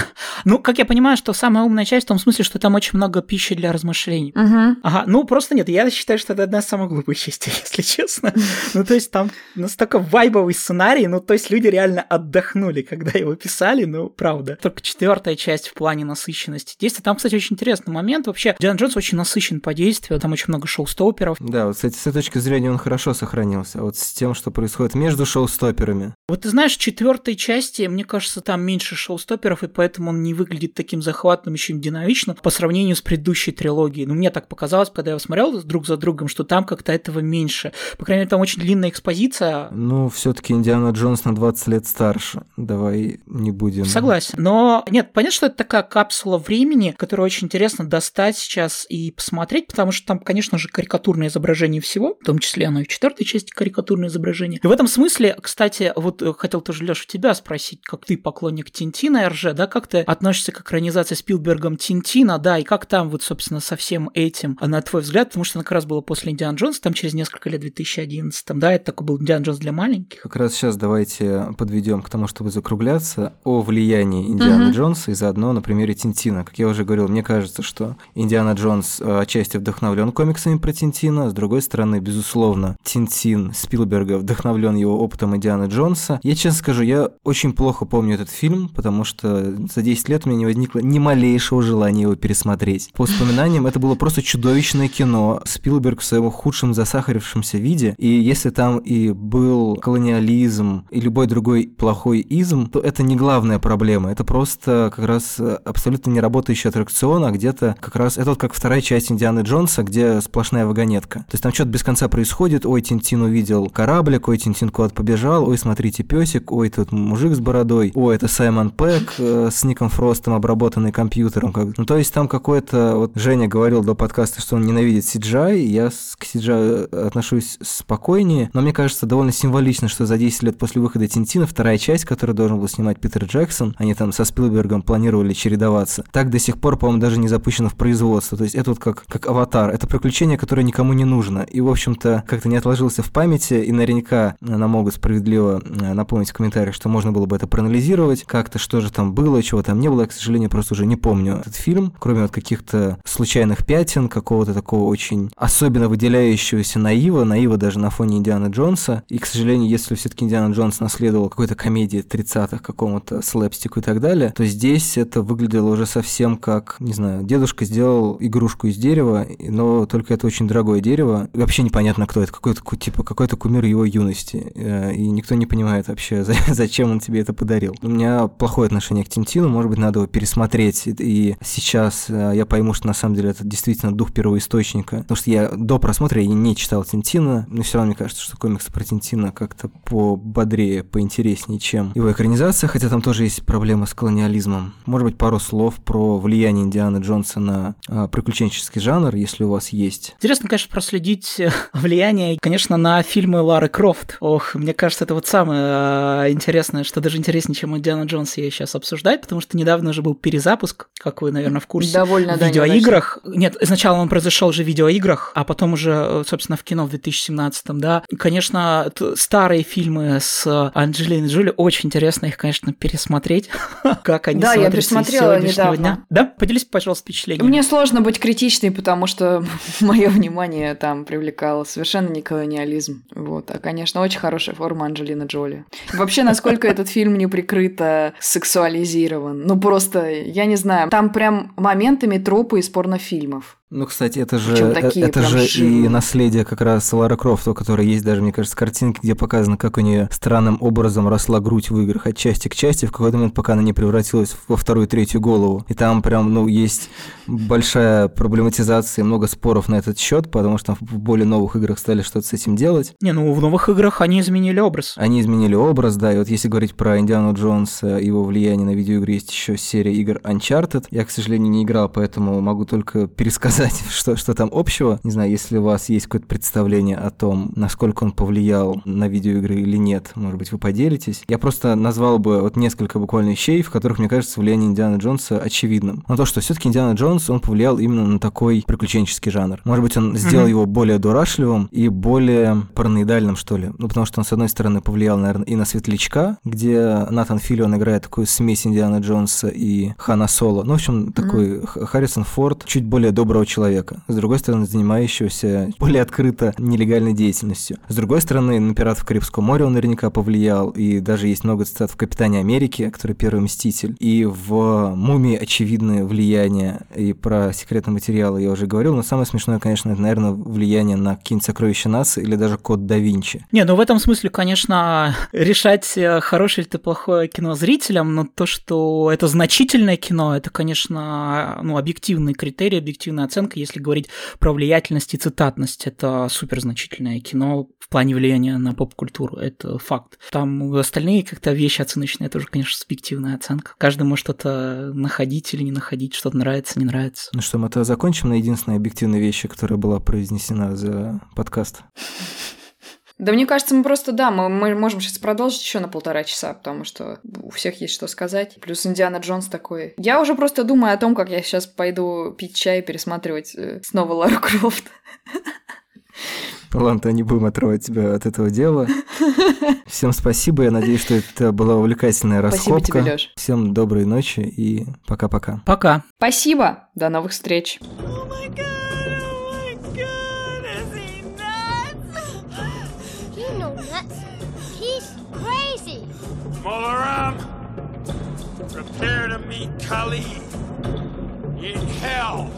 Ну, как я понимаю, что самая умная часть в том смысле, что там очень много пищи для размышлений. Угу. Ага, ну просто нет, я считаю, что это одна из самых глупых частей, если честно. Ну, то есть там настолько вайбовый сценарий, ну, то есть люди реально отдохнули, когда его писали, ну, правда. Только четвертая часть в плане насыщенности действия. Там, кстати, очень интересный момент. Вообще, Диан Джонс очень насыщен по действию, там очень много шоу-стоперов. Да, вот, кстати, с этой точки зрения он хорошо сохранился. А вот с тем, что происходит между шоу-стоперами. Вот ты знаешь, в четвертой части, мне кажется, там меньше шоу-стоперов, и поэтому он не выглядит таким захватным, еще и динамичным по сравнению с предыдущей трилогией. Ну, мне так показалось, когда я смотрел друг за другом, что там как-то этого меньше. По крайней мере, там очень длинная экспозиция. Ну, все-таки Индиана Джонс на 20 лет старше. Давай не будем. Согласен. Но нет, понятно, что это такая капсула времени, которую очень интересно достать сейчас и посмотреть, потому что там, конечно же, карикатурное изображение всего, в том числе оно и в четвертой части карикатурное изображение. И в этом смысле, кстати, вот э, хотел тоже, Леша, тебя спросить, как ты поклонник Тинтина РЖ, да, как ты относишься к экранизации Спилбергом Тинтина, да, и как там вот, собственно, со всем этим, а на твой взгляд, потому что она как раз была после Индиана Джонса, там через несколько лет, в 2011, да, это такой был Индиана Джонс для маленьких. Как раз сейчас давайте подведем к тому, чтобы закругляться, о влиянии Индианы Мгм. Джонса и заодно на примере Тинтина. Как я уже говорил, мне кажется, что Индиана Джонс э, отчасти вдохновлен комиксами про Тинтина, с другой стороны, безусловно, Тинтин Спилберга вдохновлен его опытом Индианы Джонса. Я честно скажу, я очень плохо помню этот фильм, потому что за 10 лет у меня не возникло ни малейшего желания его пересмотреть. По воспоминаниям, это было просто чудовищное кино. Спилберг в своем худшем засахарившемся виде, и если там и был колониализм и любой другой плохой изм, то это не главная проблема. Это просто как раз э, абсолютно не работающий аттракцион, а где-то как раз это вот как вторая часть Индианы Джонса, где сплошная вагонетка. То есть там что-то без конца происходит. Ой, Тинтин увидел кораблик, ой, Тинтин куда-то побежал, ой, смотрите, песик, ой, тут мужик с бородой, ой, это Саймон Пэк, э, с Ником Фростом, обработанный компьютером. Как... Ну, то есть там какой-то... Вот Женя говорил до подкаста, что он ненавидит CGI, я к CGI отношусь спокойнее, но мне кажется довольно символично, что за 10 лет после выхода Тинтина вторая часть, которую должен был снимать Питер Джексон, они там со Спилбергом планировали чередоваться, так до сих пор, по-моему, даже не запущено в производство. То есть это вот как, как аватар, это приключение, которое никому не нужно. И, в общем-то, как-то не отложился в памяти, и наверняка нам могут справедливо э, напомнить в комментариях, что можно было бы это проанализировать, как-то что же там было, чего там не было. Я, к сожалению, просто уже не помню этот фильм, кроме вот каких-то случайных пятен, какого-то такого очень особенно выделяющегося наива, наива даже на фоне Индиана Джонса. И, к сожалению, если все-таки Индиана Джонс наследовал какой-то комедии 30-х, какому-то слэпстику и так далее, то здесь это выглядело уже совсем как, не знаю, дедушка сделал игрушку из дерева, но только это очень дорогое дерево. И вообще непонятно, кто это, какой-то типа какой-то кумир его юности. Э, и никто не понимает вообще, зачем он тебе это подарил. У меня плохое отношение к Тинтину, может быть, надо его пересмотреть. И сейчас э, я пойму, что на самом деле это действительно дух первоисточника. Потому что я до просмотра я не читал Тинтина, но все равно мне кажется, что комиксы про Тинтина как-то пободрее, поинтереснее, чем его экранизация, хотя там тоже есть проблемы с колониализмом. Может быть, пару слов про влияние Индианы Джонса на а, приключенческий жанр, если у вас есть. Интересно, конечно, проследить э, влияние, конечно, на фильмы Лары Крофт. Ох, мне кажется, это вот самое а, интересное, что даже интереснее, чем Индиана Джонс я сейчас обсуждать, потому что недавно же был перезапуск, как вы, наверное, в курсе. Довольно, в Да, Нет, сначала он произошел же в видеоиграх, а потом уже, э, собственно, в кино в 2017, да. Конечно, старые фильмы с Анджелиной Джоли очень интересно их, конечно, пересмотреть, как они Да, я пересмотрела недавно. Дня. Да, поделись, пожалуйста, впечатлением. Мне сложно быть критичной, потому что мое внимание там привлекало совершенно не колониализм. Вот. А, конечно, очень хорошая форма Анджелины Джоли. Вообще, насколько этот фильм не прикрыто сексуализирован. Ну, просто, я не знаю, там прям моментами тропы из порнофильмов. Ну, кстати, это же, э, такие это же и наследие как раз Лара Крофт, у которой есть даже, мне кажется, картинки, где показано, как у нее странным образом росла грудь в играх от части к части, в какой-то момент, пока она не превратилась во вторую, третью голову. И там прям, ну, есть большая проблематизация, много споров на этот счет, потому что в более новых играх стали что-то с этим делать. Не, ну, в новых играх они изменили образ. Они изменили образ, да, и вот если говорить про Индиану Джонса, его влияние на видеоигры, есть еще серия игр Uncharted. Я, к сожалению, не играл, поэтому могу только пересказать сказать, что, что там общего. Не знаю, если у вас есть какое-то представление о том, насколько он повлиял на видеоигры или нет, может быть, вы поделитесь. Я просто назвал бы вот несколько буквально вещей, в которых, мне кажется, влияние Индиана Джонса очевидным. Но то, что все-таки Индиана Джонс, он повлиял именно на такой приключенческий жанр. Может быть, он сделал mm-hmm. его более дурашливым и более параноидальным, что ли. Ну, потому что он, с одной стороны, повлиял, наверное, и на Светлячка, где Натан Филлион играет такую смесь Индиана Джонса и Хана Соло. Ну, в общем, такой mm-hmm. Харрисон Форд, чуть более доброго человека, с другой стороны, занимающегося более открыто нелегальной деятельностью. С другой стороны, на «Пиратов Карибского моря» он наверняка повлиял, и даже есть много цитат в «Капитане Америки», который первый Мститель, и в «Мумии» очевидное влияние, и про секретные материалы я уже говорил, но самое смешное, конечно, это, наверное, влияние на какие-нибудь сокровища нации или даже код да Винчи. Не, ну в этом смысле, конечно, решать, э, хорошее или плохое кино зрителям, но то, что это значительное кино, это, конечно, ну, объективный критерий, объективная оценка если говорить про влиятельность и цитатность. Это супер значительное кино в плане влияния на поп-культуру, это факт. Там остальные как-то вещи оценочные, это уже, конечно, субъективная оценка. Каждый может что-то находить или не находить, что-то нравится, не нравится. Ну что, мы то закончим на единственной объективной вещи, которая была произнесена за подкаст. Да мне кажется, мы просто, да, мы, мы можем сейчас продолжить еще на полтора часа, потому что у всех есть что сказать. Плюс Индиана Джонс такой. Я уже просто думаю о том, как я сейчас пойду пить чай и пересматривать э, снова Лару Крофт. Ладно, не будем отрывать тебя от этого дела. Всем спасибо. Я надеюсь, что это была увлекательная раскопка. Спасибо тебе, Лёш. Всем доброй ночи и пока-пока. Пока. Спасибо. До новых встреч. Molaram, prepare to meet Kali in hell.